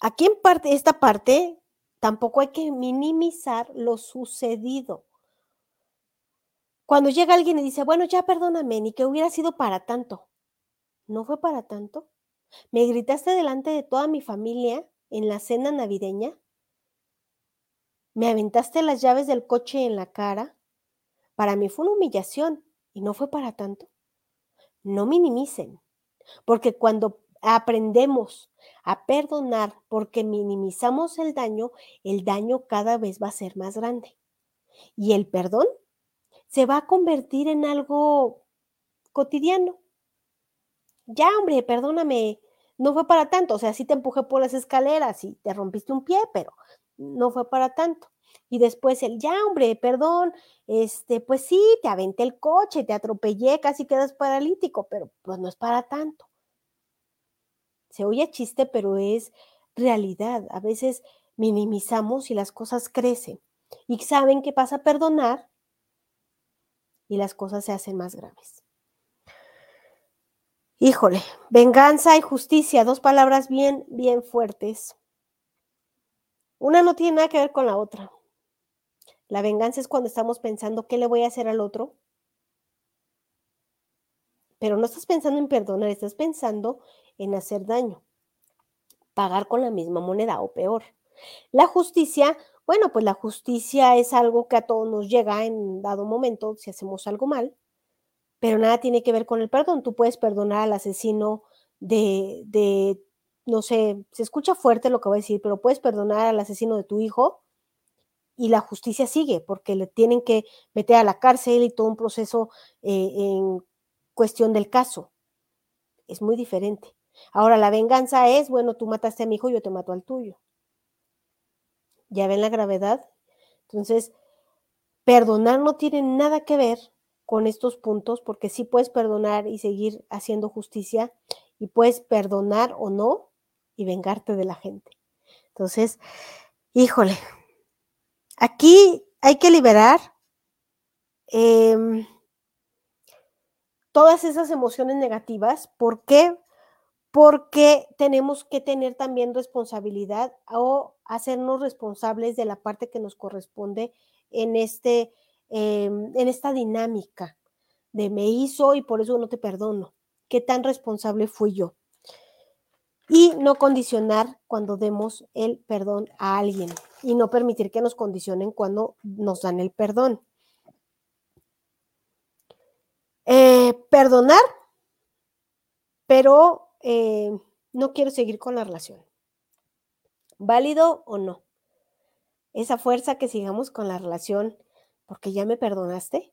aquí en parte, esta parte, tampoco hay que minimizar lo sucedido. Cuando llega alguien y dice, bueno, ya perdóname, ni que hubiera sido para tanto. ¿No fue para tanto? ¿Me gritaste delante de toda mi familia en la cena navideña? ¿Me aventaste las llaves del coche en la cara? Para mí fue una humillación y no fue para tanto. No minimicen, porque cuando aprendemos a perdonar porque minimizamos el daño, el daño cada vez va a ser más grande. Y el perdón se va a convertir en algo cotidiano. Ya, hombre, perdóname, no fue para tanto, o sea, sí te empujé por las escaleras y te rompiste un pie, pero no fue para tanto. Y después el, ya, hombre, perdón, este, pues sí, te aventé el coche, te atropellé, casi quedas paralítico, pero pues no es para tanto. Se oye chiste, pero es realidad. A veces minimizamos y las cosas crecen. Y saben que pasa a perdonar y las cosas se hacen más graves. Híjole, venganza y justicia, dos palabras bien, bien fuertes. Una no tiene nada que ver con la otra. La venganza es cuando estamos pensando qué le voy a hacer al otro. Pero no estás pensando en perdonar, estás pensando en hacer daño. Pagar con la misma moneda o peor. La justicia, bueno, pues la justicia es algo que a todos nos llega en dado momento si hacemos algo mal pero nada tiene que ver con el perdón. Tú puedes perdonar al asesino de, de, no sé, se escucha fuerte lo que voy a decir, pero puedes perdonar al asesino de tu hijo y la justicia sigue, porque le tienen que meter a la cárcel y todo un proceso eh, en cuestión del caso. Es muy diferente. Ahora, la venganza es, bueno, tú mataste a mi hijo, yo te mato al tuyo. ¿Ya ven la gravedad? Entonces, perdonar no tiene nada que ver con estos puntos, porque sí puedes perdonar y seguir haciendo justicia, y puedes perdonar o no y vengarte de la gente. Entonces, híjole, aquí hay que liberar em, todas esas emociones negativas. ¿Por qué? porque tenemos que tener también responsabilidad o hacernos responsables de la parte que nos corresponde en, este, em, en esta dinámica de me hizo y por eso no te perdono. ¿Qué tan responsable fui yo? Y no condicionar cuando demos el perdón a alguien y no permitir que nos condicionen cuando nos dan el perdón. Eh, perdonar, pero eh, no quiero seguir con la relación. ¿Válido o no? Esa fuerza que sigamos con la relación porque ya me perdonaste.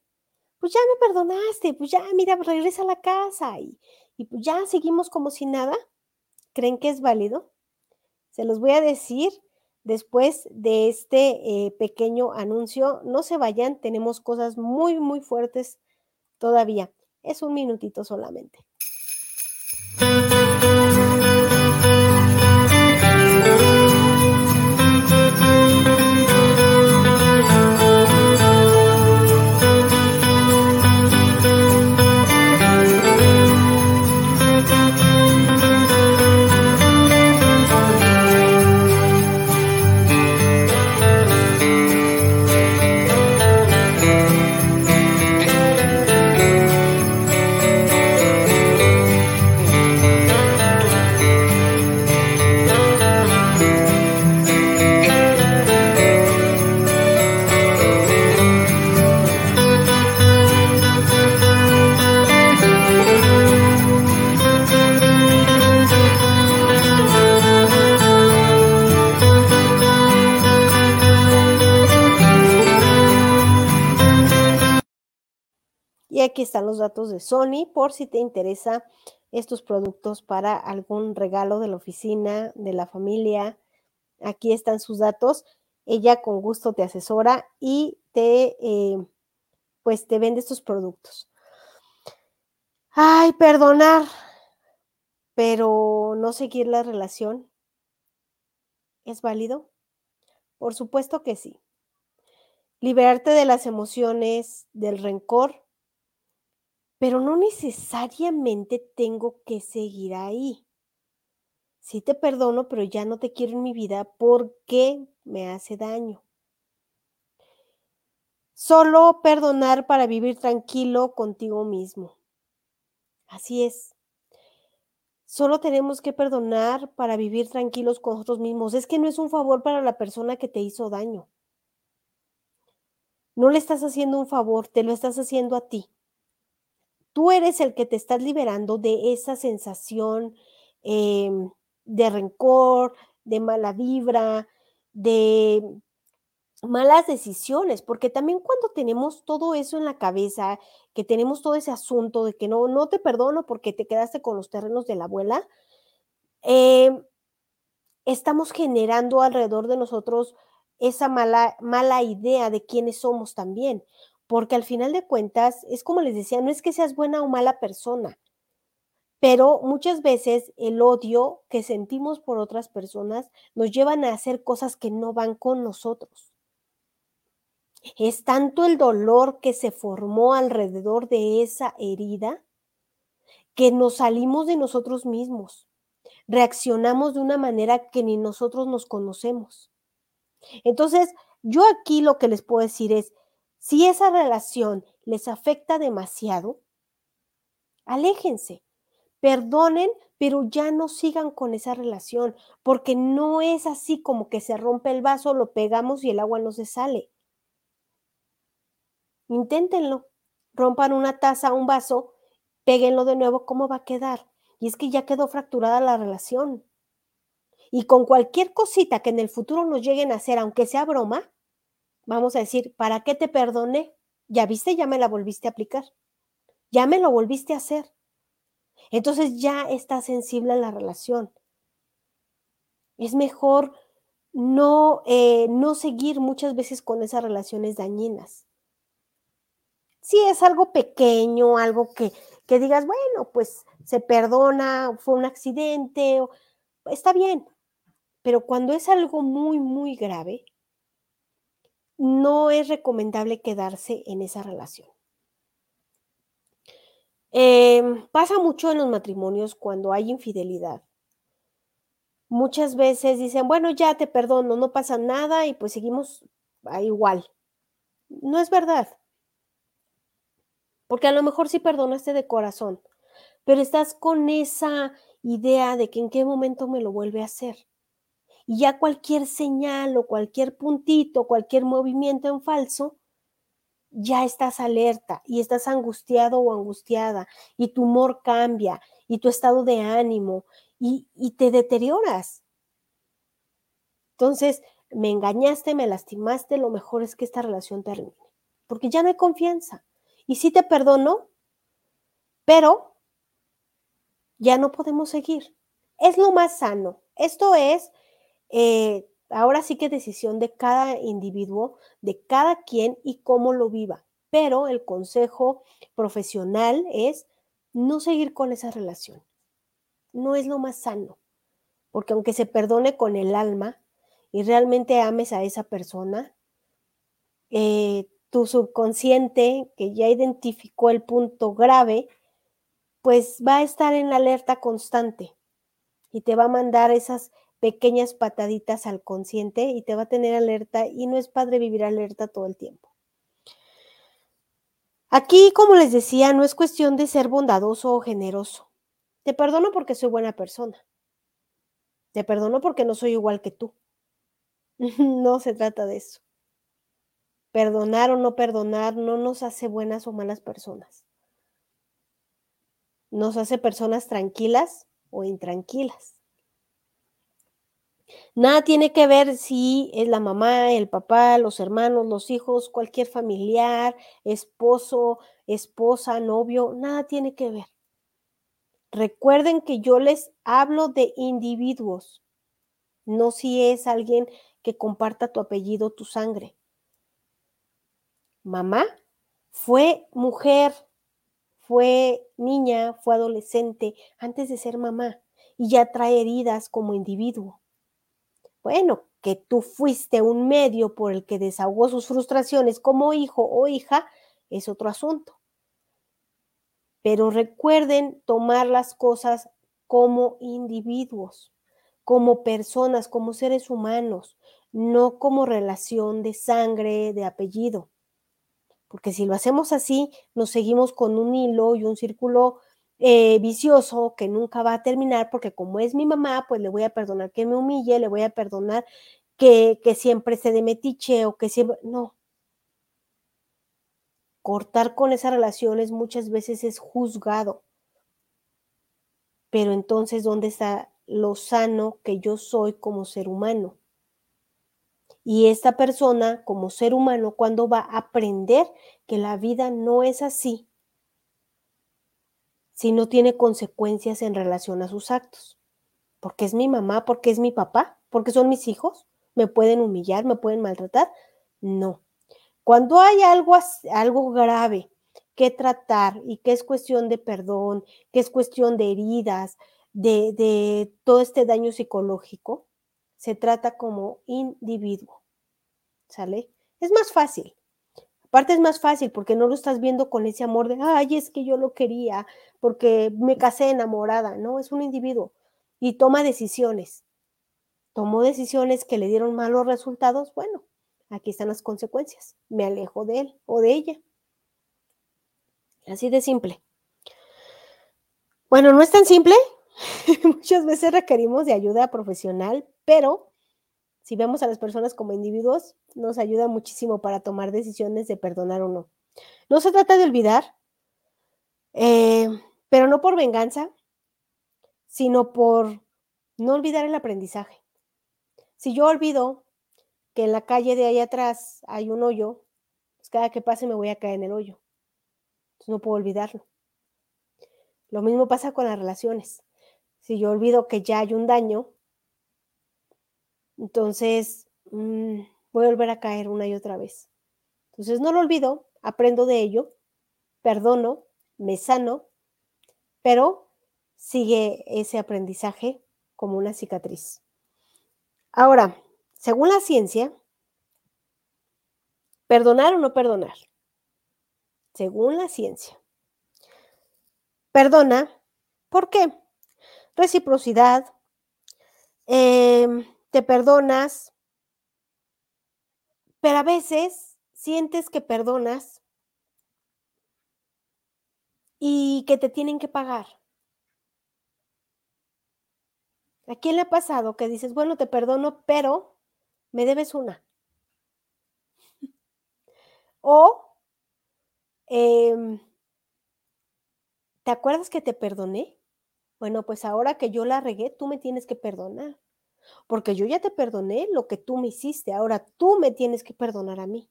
Pues ya me perdonaste, pues ya, mira, regresa a la casa y, y pues ya seguimos como si nada. ¿Creen que es válido? Se los voy a decir después de este eh, pequeño anuncio. No se vayan, tenemos cosas muy, muy fuertes todavía. Es un minutito solamente. Aquí están los datos de Sony por si te interesa estos productos para algún regalo de la oficina, de la familia. Aquí están sus datos. Ella con gusto te asesora y te, eh, pues te vende estos productos. Ay, perdonar, pero no seguir la relación. ¿Es válido? Por supuesto que sí. Liberarte de las emociones, del rencor, pero no necesariamente tengo que seguir ahí. Sí te perdono, pero ya no te quiero en mi vida porque me hace daño. Solo perdonar para vivir tranquilo contigo mismo. Así es. Solo tenemos que perdonar para vivir tranquilos con nosotros mismos. Es que no es un favor para la persona que te hizo daño. No le estás haciendo un favor, te lo estás haciendo a ti. Tú eres el que te estás liberando de esa sensación em, de rencor, de mala vibra, de malas decisiones, porque también cuando tenemos todo eso en la cabeza, que tenemos todo ese asunto de que no, no te perdono porque te quedaste con los terrenos de la abuela, em, estamos generando alrededor de nosotros esa mala, mala idea de quiénes somos también porque al final de cuentas, es como les decía, no es que seas buena o mala persona, pero muchas veces el odio que sentimos por otras personas nos llevan a hacer cosas que no van con nosotros. Es tanto el dolor que se formó alrededor de esa herida que nos salimos de nosotros mismos. Reaccionamos de una manera que ni nosotros nos conocemos. Entonces, yo aquí lo que les puedo decir es, si esa relación les afecta demasiado, aléjense, perdonen, pero ya no sigan con esa relación, porque no es así como que se rompe el vaso, lo pegamos y el agua no se sale. Inténtenlo, rompan una taza, un vaso, péguenlo de nuevo, ¿cómo va a quedar? Y es que ya quedó fracturada la relación. Y con cualquier cosita que en el futuro nos lleguen a hacer, aunque sea broma, vamos a decir, ¿para qué te perdoné? Ya viste, ya me la volviste a aplicar. Ya me lo volviste a hacer. Entonces ya está sensible a la relación. Es mejor no, eh, no seguir muchas veces con esas relaciones dañinas. Si es algo pequeño, algo que, que digas, bueno, pues se perdona, fue un accidente, está bien. Pero cuando es algo muy, muy grave, no es recomendable quedarse en esa relación. Em, pasa mucho en los matrimonios cuando hay infidelidad. Muchas veces dicen: "Bueno, ya te perdono, no pasa nada", y pues seguimos a igual. No es verdad. Porque a lo mejor sí perdonaste de corazón, pero estás con esa idea de que en qué momento me lo vuelve a hacer. Y ya cualquier señal o cualquier puntito, cualquier movimiento en falso, ya estás alerta y estás angustiado o angustiada y tu humor cambia y tu estado de ánimo y, te deterioras. Entonces, me engañaste, me lastimaste, lo mejor es que esta relación termine, porque ya no hay confianza. Y sí te perdono, pero ya no podemos seguir. Es lo más sano. Esto es, eh, ahora sí que decisión de cada individuo, de cada quien y cómo lo viva. Pero el consejo profesional es no seguir con esa relación. No es lo más sano, porque aunque se perdone con el alma y realmente ames a esa persona, eh, tu subconsciente, que ya identificó el punto grave, pues va a estar en alerta constante y te va a mandar esas pequeñas pataditas al consciente y te va a tener alerta y no es padre vivir alerta todo el tiempo. Aquí, como les decía, no es cuestión de ser bondadoso o generoso. Te perdono porque soy buena persona. Te perdono porque no soy igual que tú. no se trata de eso. Perdonar o no perdonar no nos hace buenas o malas personas. Nos hace personas tranquilas o intranquilas. Nada tiene que ver si es la mamá, el papá, los hermanos, los hijos, cualquier familiar, esposo, esposa, novio, nada tiene que ver. Recuerden que yo les hablo de individuos, no si es alguien que comparta tu apellido, tu sangre. Mamá fue mujer, fue niña, fue adolescente antes de ser mamá y ya trae heridas como individuo. Bueno, que tú fuiste un medio por el que desahogó sus frustraciones como hijo o hija es otro asunto. Pero recuerden tomar las cosas como individuos, como personas, como seres humanos, no como relación de sangre, de apellido. Porque si lo hacemos así, nos seguimos con un hilo y un círculo eh, vicioso que nunca va a terminar porque como es mi mamá, pues le voy a perdonar que me humille, le voy a perdonar que, que siempre se de metiche o que siempre... No. Cortar con esas relaciones muchas veces es juzgado. Pero entonces, ¿dónde está lo sano que yo soy como ser humano? Y esta persona, como ser humano, cuando va a aprender que la vida no es así, si no tiene consecuencias en relación a sus actos. Porque es mi mamá, porque es mi papá, porque son mis hijos, me pueden humillar, me pueden maltratar. No. Cuando hay algo, algo grave que tratar y que es cuestión de perdón, que es cuestión de heridas, de, de todo este daño psicológico, se trata como individuo. ¿Sale? Es más fácil. Aparte es más fácil porque no lo estás viendo con ese amor de, ay, es que yo lo quería, porque me casé enamorada, ¿no? Es un individuo y toma decisiones. Tomó decisiones que le dieron malos resultados, bueno, aquí están las consecuencias. Me alejo de él o de ella. Así de simple. Bueno, no es tan simple. Muchas veces requerimos de ayuda profesional, pero si vemos a las personas como individuos, nos ayuda muchísimo para tomar decisiones de perdonar o no. No se trata de olvidar, eh, pero no por venganza, sino por no olvidar el aprendizaje. Si yo olvido que en la calle de ahí atrás hay un hoyo, pues cada que pase me voy a caer en el hoyo. No puedo olvidarlo. Lo mismo pasa con las relaciones. Si yo olvido que ya hay un daño, entonces, mm, voy a volver a caer una y otra vez. Entonces, no lo olvido, aprendo de ello, perdono, me sano, pero sigue ese aprendizaje como una cicatriz. Ahora, según la ciencia, perdonar o no perdonar, según la ciencia, perdona. ¿Por qué? Reciprocidad. Em, te perdonas. Pero a veces sientes que perdonas y que te tienen que pagar. ¿A quién le ha pasado que dices, bueno, te perdono, pero me debes una? O, em, ¿te acuerdas que te perdoné? Bueno, pues ahora que yo la regué, tú me tienes que perdonar, porque yo ya te perdoné lo que tú me hiciste, ahora tú me tienes que perdonar a mí.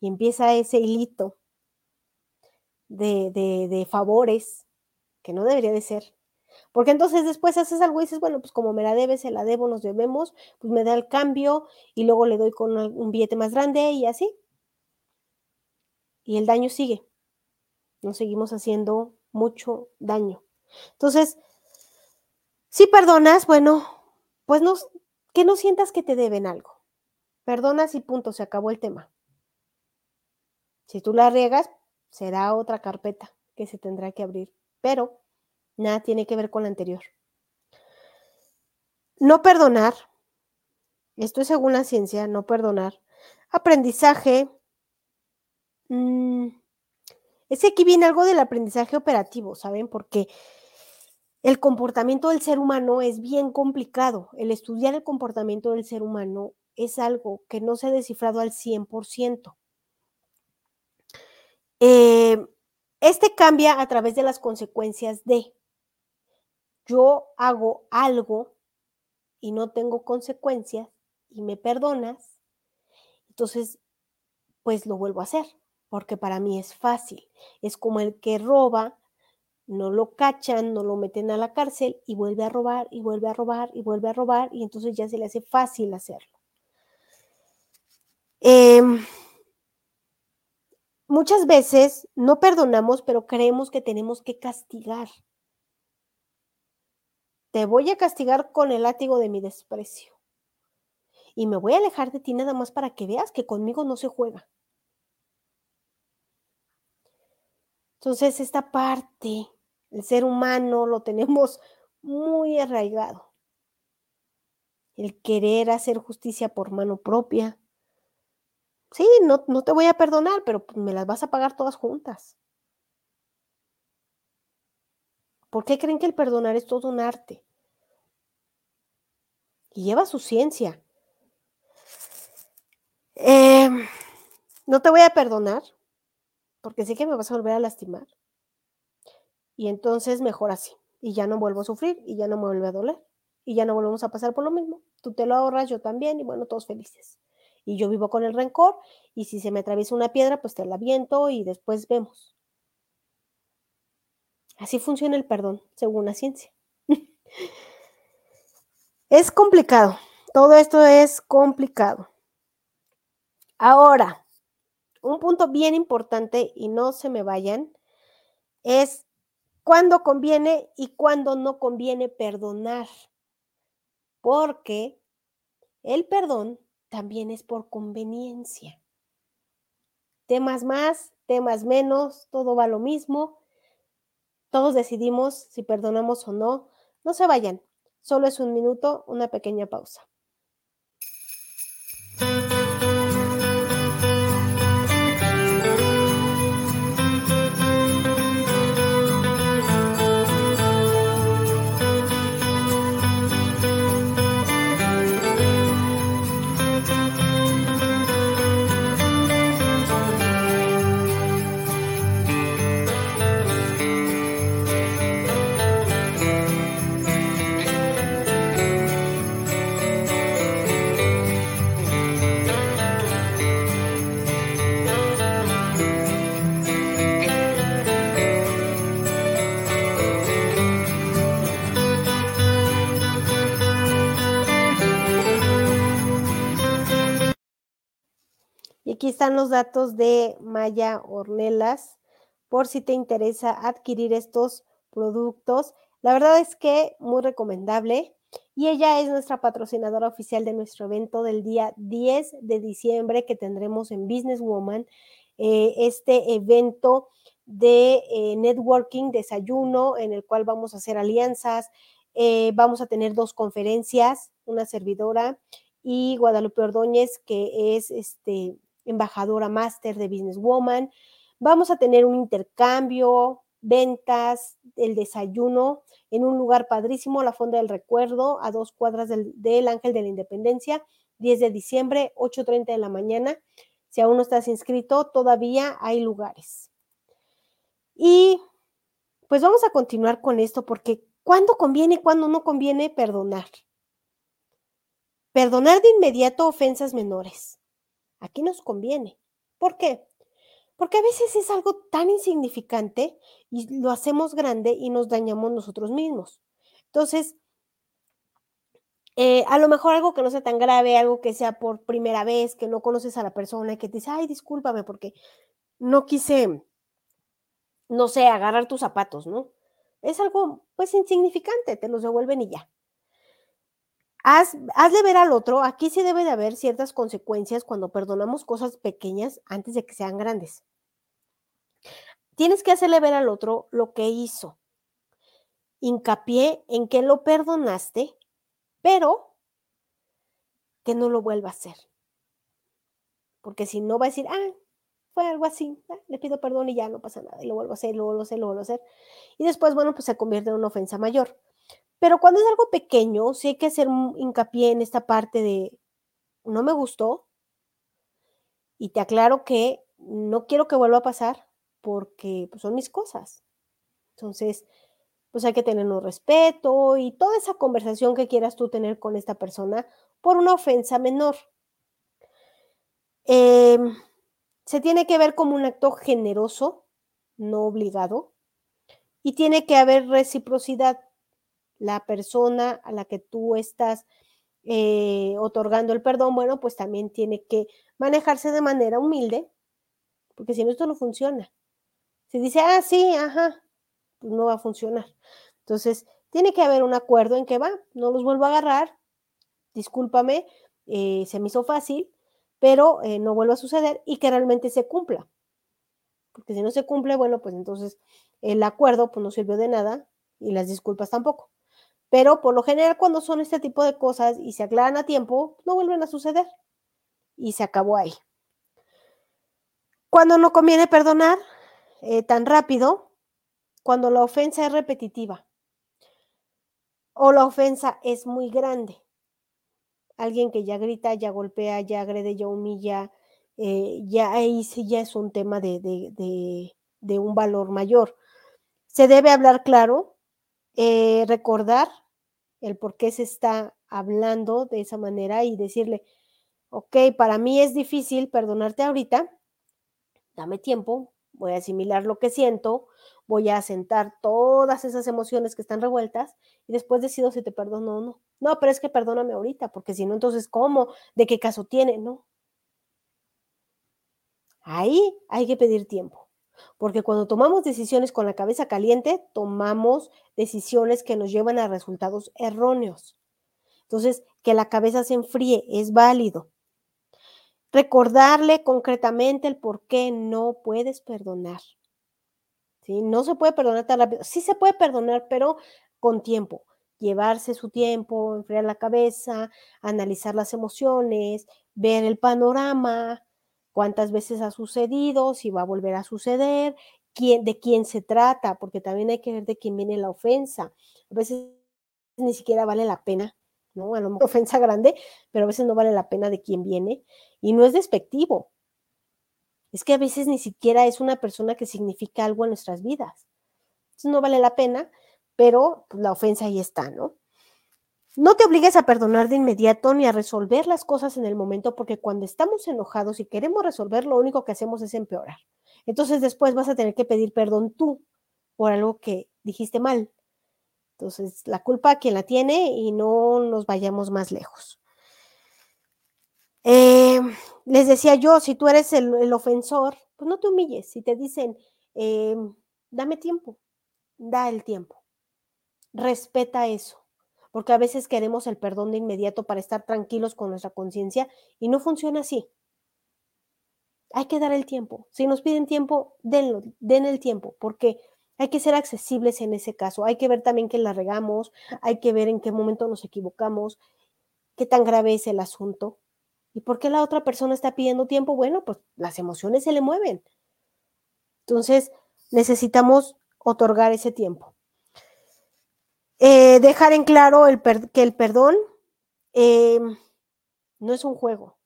Y empieza ese hilito de, de, de favores que no debería de ser. Porque entonces después haces algo y dices, bueno, pues como me la debe, se la debo, nos debemos, pues me da el cambio y luego le doy con un billete más grande y así y el daño sigue. Nos seguimos haciendo mucho daño. Entonces, si perdonas, bueno, pues no, que no sientas que te deben algo. Perdonas y punto, se acabó el tema. Si tú la riegas, será otra carpeta que se tendrá que abrir, pero nada tiene que ver con la anterior. No perdonar, esto es según la ciencia, no perdonar. Aprendizaje, Mm, es aquí viene algo del aprendizaje operativo, ¿saben? Porque el comportamiento del ser humano es bien complicado. El estudiar el comportamiento del ser humano es algo que no se ha descifrado al 100%. Eh, este cambia a través de las consecuencias de yo hago algo y no tengo consecuencias y me perdonas, entonces pues lo vuelvo a hacer porque para mí es fácil. Es como el que roba, no lo cachan, no lo meten a la cárcel y vuelve a robar y vuelve a robar y vuelve a robar y entonces ya se le hace fácil hacerlo. Em, muchas veces no perdonamos, pero creemos que tenemos que castigar. Te voy a castigar con el látigo de mi desprecio. Y me voy a alejar de ti nada más para que veas que conmigo no se juega. Entonces, esta parte, el ser humano lo tenemos muy arraigado. El querer hacer justicia por mano propia. Sí, no, no te voy a perdonar, pero pues, me las vas a pagar todas juntas. ¿Por qué creen que el perdonar es todo un arte? Y lleva su ciencia. Em, no te voy a perdonar, porque sé que me vas a volver a lastimar. Y entonces mejor así. Y ya no vuelvo a sufrir y ya no me vuelve a doler. Y ya no volvemos a pasar por lo mismo. Tú te lo ahorras, yo también, y bueno, todos felices. Y yo vivo con el rencor, y si se me atraviesa una piedra, pues te la viento y después vemos. Así funciona el perdón, según la ciencia. es complicado. Todo esto es complicado. Ahora, un punto bien importante y no se me vayan es cuándo conviene y cuándo no conviene perdonar. Porque el perdón también es por conveniencia. Temas más, temas menos, todo va lo mismo. Todos decidimos si perdonamos o no. No se vayan. Solo es un minuto, una pequeña pausa. Están los datos de Maya Ornelas por si te interesa adquirir estos productos. La verdad es que muy recomendable. Y ella es nuestra patrocinadora oficial de nuestro evento del día 10 de diciembre que tendremos en Business Woman. Eh, este evento de eh, networking, desayuno, en el cual vamos a hacer alianzas, eh, vamos a tener dos conferencias, una servidora y Guadalupe Ordóñez, que es este, embajadora máster de Business Woman. Vamos a tener un intercambio, ventas, el desayuno en un lugar padrísimo, la Fonda del Recuerdo, a dos cuadras del, del Ángel de la Independencia, 10 de diciembre, 8.30 de la mañana. Si aún no estás inscrito, todavía hay lugares. Y pues vamos a continuar con esto porque ¿cuándo conviene cuándo no conviene perdonar? Perdonar de inmediato ofensas menores. Aquí nos conviene. ¿Por qué? Porque a veces es algo tan insignificante y lo hacemos grande y nos dañamos nosotros mismos. Entonces, eh, a lo mejor algo que no sea tan grave, algo que sea por primera vez, que no conoces a la persona y que te dice, ay, discúlpame porque no quise, no sé, agarrar tus zapatos, ¿no? Es algo pues insignificante, te los devuelven y ya. Haz, hazle ver al otro, aquí sí debe de haber ciertas consecuencias cuando perdonamos cosas pequeñas antes de que sean grandes. Tienes que hacerle ver al otro lo que hizo. Hincapié en que lo perdonaste, pero que no lo vuelva a hacer. Porque si no va a decir, ah, fue algo así, ah, le pido perdón y ya no pasa nada, y lo vuelvo a hacer, lo vuelvo a hacer, lo vuelvo a hacer. Y después, bueno, pues se convierte en una ofensa mayor. Pero cuando es algo pequeño, sí hay que hacer hincapié en esta parte de, no me gustó, y te aclaro que no quiero que vuelva a pasar porque pues, son mis cosas. Entonces, pues hay que tener un respeto y toda esa conversación que quieras tú tener con esta persona por una ofensa menor. Em, se tiene que ver como un acto generoso, no obligado, y tiene que haber reciprocidad la persona a la que tú estás eh, otorgando el perdón, bueno, pues también tiene que manejarse de manera humilde, porque si no, esto no funciona. Si dice, ah, sí, ajá, pues no va a funcionar. Entonces, tiene que haber un acuerdo en que va, no los vuelvo a agarrar, discúlpame, eh, se me hizo fácil, pero eh, no vuelva a suceder y que realmente se cumpla. Porque si no se cumple, bueno, pues entonces el acuerdo pues no sirvió de nada y las disculpas tampoco. Pero por lo general cuando son este tipo de cosas y se aclaran a tiempo, no vuelven a suceder. Y se acabó ahí. Cuando no conviene perdonar eh, tan rápido, cuando la ofensa es repetitiva o la ofensa es muy grande. Alguien que ya grita, ya golpea, ya agrede, ya humilla, eh, ya ahí sí ya es un tema de, de, un valor mayor. Se debe hablar claro, eh, recordar el por qué se está hablando de esa manera y decirle, ok, para mí es difícil perdonarte ahorita, dame tiempo, voy a asimilar lo que siento, voy a sentar todas esas emociones que están revueltas y después decido si te perdono o no. No, pero es que perdóname ahorita, porque si no, entonces, ¿cómo? ¿De qué caso tiene? No. Ahí hay que pedir tiempo. Porque cuando tomamos decisiones con la cabeza caliente, tomamos decisiones que nos llevan a resultados erróneos. Entonces, que la cabeza se enfríe es válido. Recordarle concretamente el por qué no puedes perdonar. ¿Sí? No se puede perdonar tan rápido. Sí se puede perdonar, pero con tiempo. Llevarse su tiempo, enfriar la cabeza, analizar las emociones, ver el panorama, cuántas veces ha sucedido, si va a volver a suceder, quién, de quién se trata, porque también hay que ver de quién viene la ofensa. A veces ni siquiera vale la pena, ¿no? A lo mejor ofensa grande, pero a veces no vale la pena de quién viene. Y no es despectivo. Es que a veces ni siquiera es una persona que significa algo en nuestras vidas. Entonces no vale la pena, pero pues, la ofensa ahí está, ¿no? No te obligues a perdonar de inmediato ni a resolver las cosas en el momento, porque cuando estamos enojados y queremos resolver, lo único que hacemos es empeorar. Entonces después vas a tener que pedir perdón tú por algo que dijiste mal. Entonces, la culpa quien la tiene y no nos vayamos más lejos. Eh, les decía yo, si tú eres el, ofensor, pues no te humilles. Si te dicen, eh, dame tiempo, da el tiempo. Respeta eso porque a veces queremos el perdón de inmediato para estar tranquilos con nuestra conciencia y no funciona así. Hay que dar el tiempo. Si nos piden tiempo, denlo, den el tiempo, porque hay que ser accesibles en ese caso. Hay que ver también que la regamos, hay que ver en qué momento nos equivocamos, qué tan grave es el asunto. ¿Y por qué la otra persona está pidiendo tiempo? Bueno, pues las emociones se le mueven. Entonces, necesitamos otorgar ese tiempo. Eh, dejar en claro que el perdón eh, no es un juego.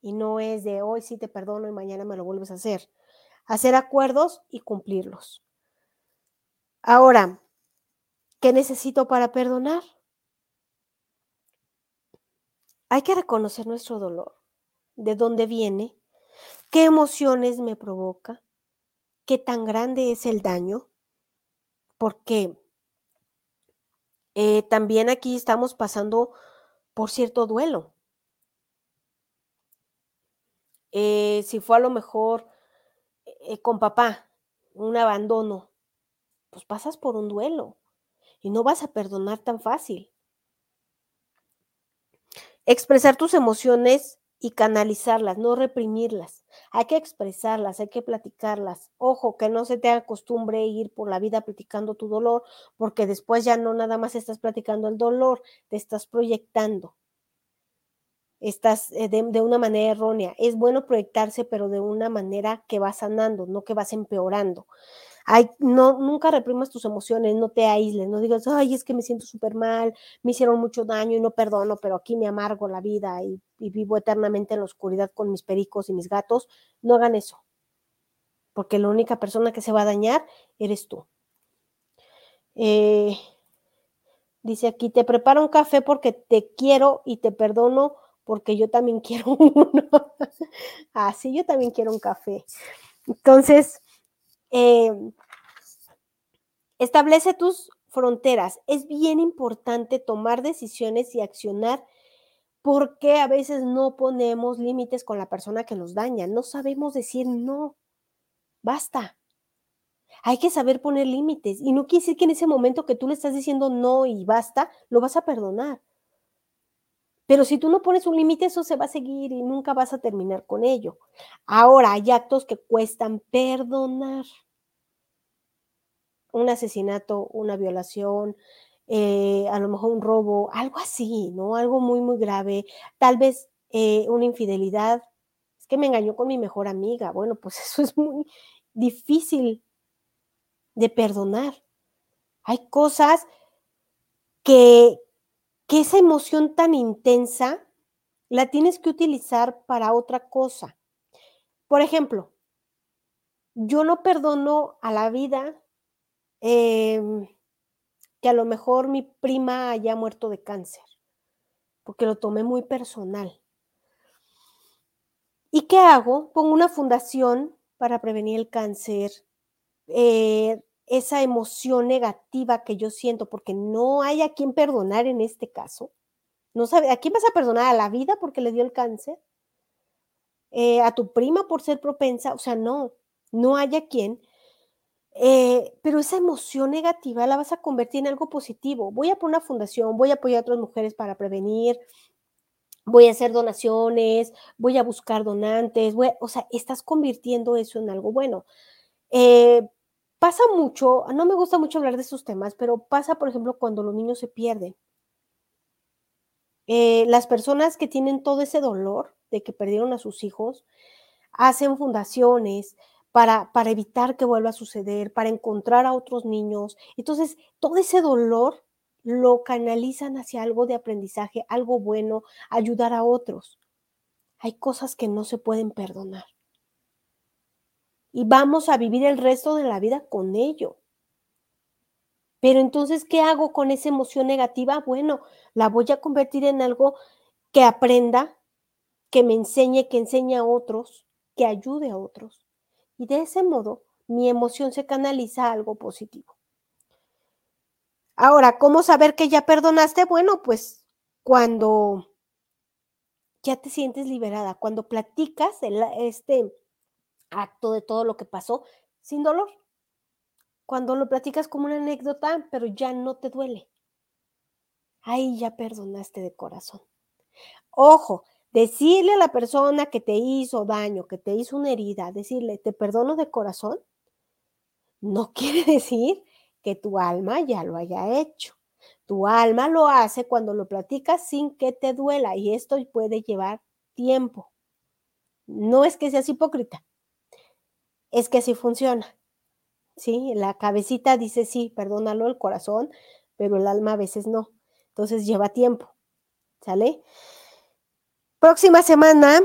Y no es de hoy sí te perdono y mañana me lo vuelves a hacer. Hacer acuerdos y cumplirlos. Ahora, ¿qué necesito para perdonar? Hay que reconocer nuestro dolor, de dónde viene, qué emociones me provoca, qué tan grande es el daño, porque eh, también aquí estamos pasando por cierto duelo. Eh, si fue a lo mejor eh, con papá, un abandono, pues pasas por un duelo y no vas a perdonar tan fácil. Expresar tus emociones y canalizarlas, no reprimirlas. Hay que expresarlas, hay que platicarlas. Ojo, que no se te haga costumbre ir por la vida platicando tu dolor, porque después ya no nada más estás platicando el dolor, te estás proyectando. Estás eh, de, de una manera errónea. Es bueno proyectarse, pero de una manera que va sanando, no que vas empeorando no, nunca reprimas tus emociones, no te aísles, no digas, ay, es que me siento súper mal, me hicieron mucho daño y no perdono, pero aquí me amargo la vida y, vivo eternamente en la oscuridad con mis pericos y mis gatos. No hagan eso, porque la única persona que se va a dañar eres tú. Eh, dice aquí, te preparo un café porque te quiero y te perdono porque yo también quiero uno. ah, sí, yo también quiero un café. Entonces, Em, establece tus fronteras. Es bien importante tomar decisiones y accionar porque a veces no ponemos límites con la persona que nos daña. No sabemos decir no. Basta. Hay que saber poner límites. Y no quiere decir que en ese momento que tú le estás diciendo no y basta, lo vas a perdonar. Pero si tú no pones un límite, eso se va a seguir y nunca vas a terminar con ello. Ahora, hay actos que cuestan perdonar. Un asesinato, una violación, eh, a lo mejor un robo, algo así, ¿no? Algo muy, muy grave. Tal vez eh, una infidelidad. Es que me engañó con mi mejor amiga. Bueno, pues eso es muy difícil de perdonar. Hay cosas que, que esa emoción tan intensa la tienes que utilizar para otra cosa. Por ejemplo, yo no perdono a la vida em, que a lo mejor mi prima haya muerto de cáncer, porque lo tomé muy personal. ¿Y qué hago? Pongo una fundación para prevenir el cáncer, eh, esa emoción negativa que yo siento, porque no hay a quien perdonar en este caso. No sabe, ¿a quién vas a perdonar? ¿A la vida porque le dio el cáncer? Eh, ¿A tu prima por ser propensa? O sea, no, no hay a quien. Eh, pero esa emoción negativa la vas a convertir en algo positivo. Voy a poner una fundación, voy a apoyar a otras mujeres para prevenir, voy a hacer donaciones, voy a buscar donantes, o sea, estás convirtiendo eso en algo bueno. Eh, Pasa mucho, no me gusta mucho hablar de esos temas, pero pasa, por ejemplo, cuando los niños se pierden. Eh, las personas que tienen todo ese dolor de que perdieron a sus hijos, hacen fundaciones para, para evitar que vuelva a suceder, para encontrar a otros niños. Entonces, todo ese dolor lo canalizan hacia algo de aprendizaje, algo bueno, ayudar a otros. Hay cosas que no se pueden perdonar y vamos a vivir el resto de la vida con ello. Pero entonces, ¿qué hago con esa emoción negativa? Bueno, la voy a convertir en algo que aprenda, que me enseñe, que enseñe a otros, que ayude a otros. Y de ese modo, mi emoción se canaliza a algo positivo. Ahora, ¿cómo saber que ya perdonaste? Bueno, pues cuando ya te sientes liberada, cuando platicas este, acto de todo lo que pasó sin dolor. Cuando lo platicas como una anécdota, pero ya no te duele. Ahí ya perdonaste de corazón. Ojo, Decirle a la persona que te hizo daño, que te hizo una herida, decirle, te perdono de corazón, no quiere decir que tu alma ya lo haya hecho. Tu alma lo hace cuando lo platicas sin que te duela y esto puede llevar tiempo. No es que seas hipócrita, es que así funciona. ¿Sí? La cabecita dice sí, perdónalo, el corazón, pero el alma a veces no. Entonces lleva tiempo. ¿Sale? Próxima semana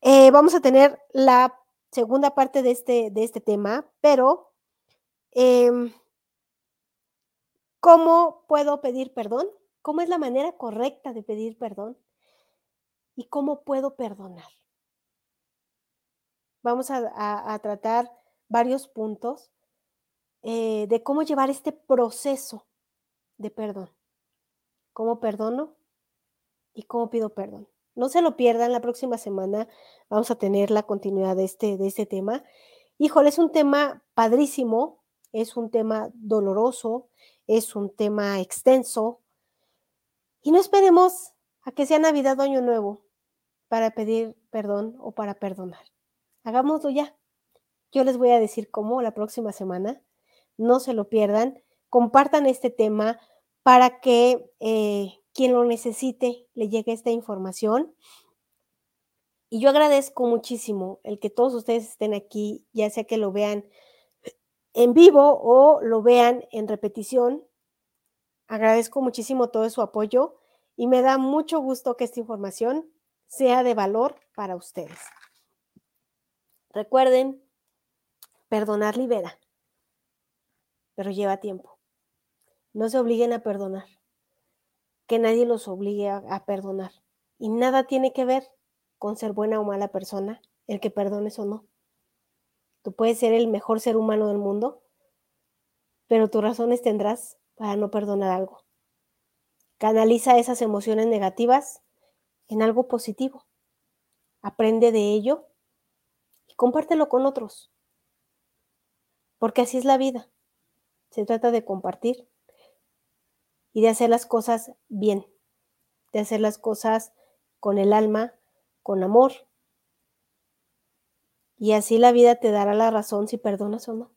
eh, vamos a tener la segunda parte de este, de este tema, pero em, ¿cómo puedo pedir perdón? ¿Cómo es la manera correcta de pedir perdón? ¿Y cómo puedo perdonar? Vamos a, tratar varios puntos eh, de cómo llevar este proceso de perdón. ¿Cómo perdono? ¿Y cómo pido perdón? No se lo pierdan, la próxima semana vamos a tener la continuidad de este, de este tema. Híjole, es un tema padrísimo, es un tema doloroso, es un tema extenso. Y no esperemos a que sea Navidad o Año Nuevo para pedir perdón o para perdonar. Hagámoslo ya. Yo les voy a decir cómo la próxima semana. No se lo pierdan. Compartan este tema para que eh, quien lo necesite le llegue esta información. Y yo agradezco muchísimo el que todos ustedes estén aquí, ya sea que lo vean en vivo o lo vean en repetición. Agradezco muchísimo todo su apoyo y me da mucho gusto que esta información sea de valor para ustedes. Recuerden, perdonar libera, pero lleva tiempo. No se obliguen a perdonar, que nadie los obligue a, perdonar. Y nada tiene que ver con ser buena o mala persona, el que perdones o no. Tú puedes ser el mejor ser humano del mundo, pero tus razones tendrás para no perdonar algo. Canaliza esas emociones negativas en algo positivo. Aprende de ello compártelo con otros. Porque así es la vida. Se trata de compartir y de hacer las cosas bien, de hacer las cosas con el alma, con amor. Y así la vida te dará la razón si perdonas o no.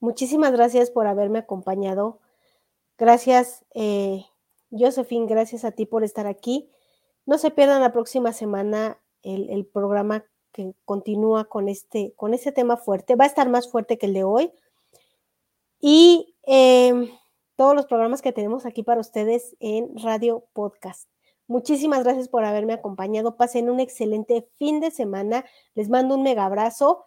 Muchísimas gracias por haberme acompañado. Gracias, eh, Josephine, gracias a ti por estar aquí. No se pierdan la próxima semana el, programa que continúa con este, con este tema fuerte. Va a estar más fuerte que el de hoy. Y em, todos los programas que tenemos aquí para ustedes en Radio Podcast. Muchísimas gracias por haberme acompañado. Pasen un excelente fin de semana. Les mando un mega abrazo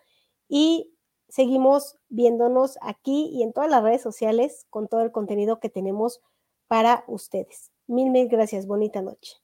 y seguimos viéndonos aquí y en todas las redes sociales con todo el contenido que tenemos para ustedes. Mil, mil gracias. Bonita noche.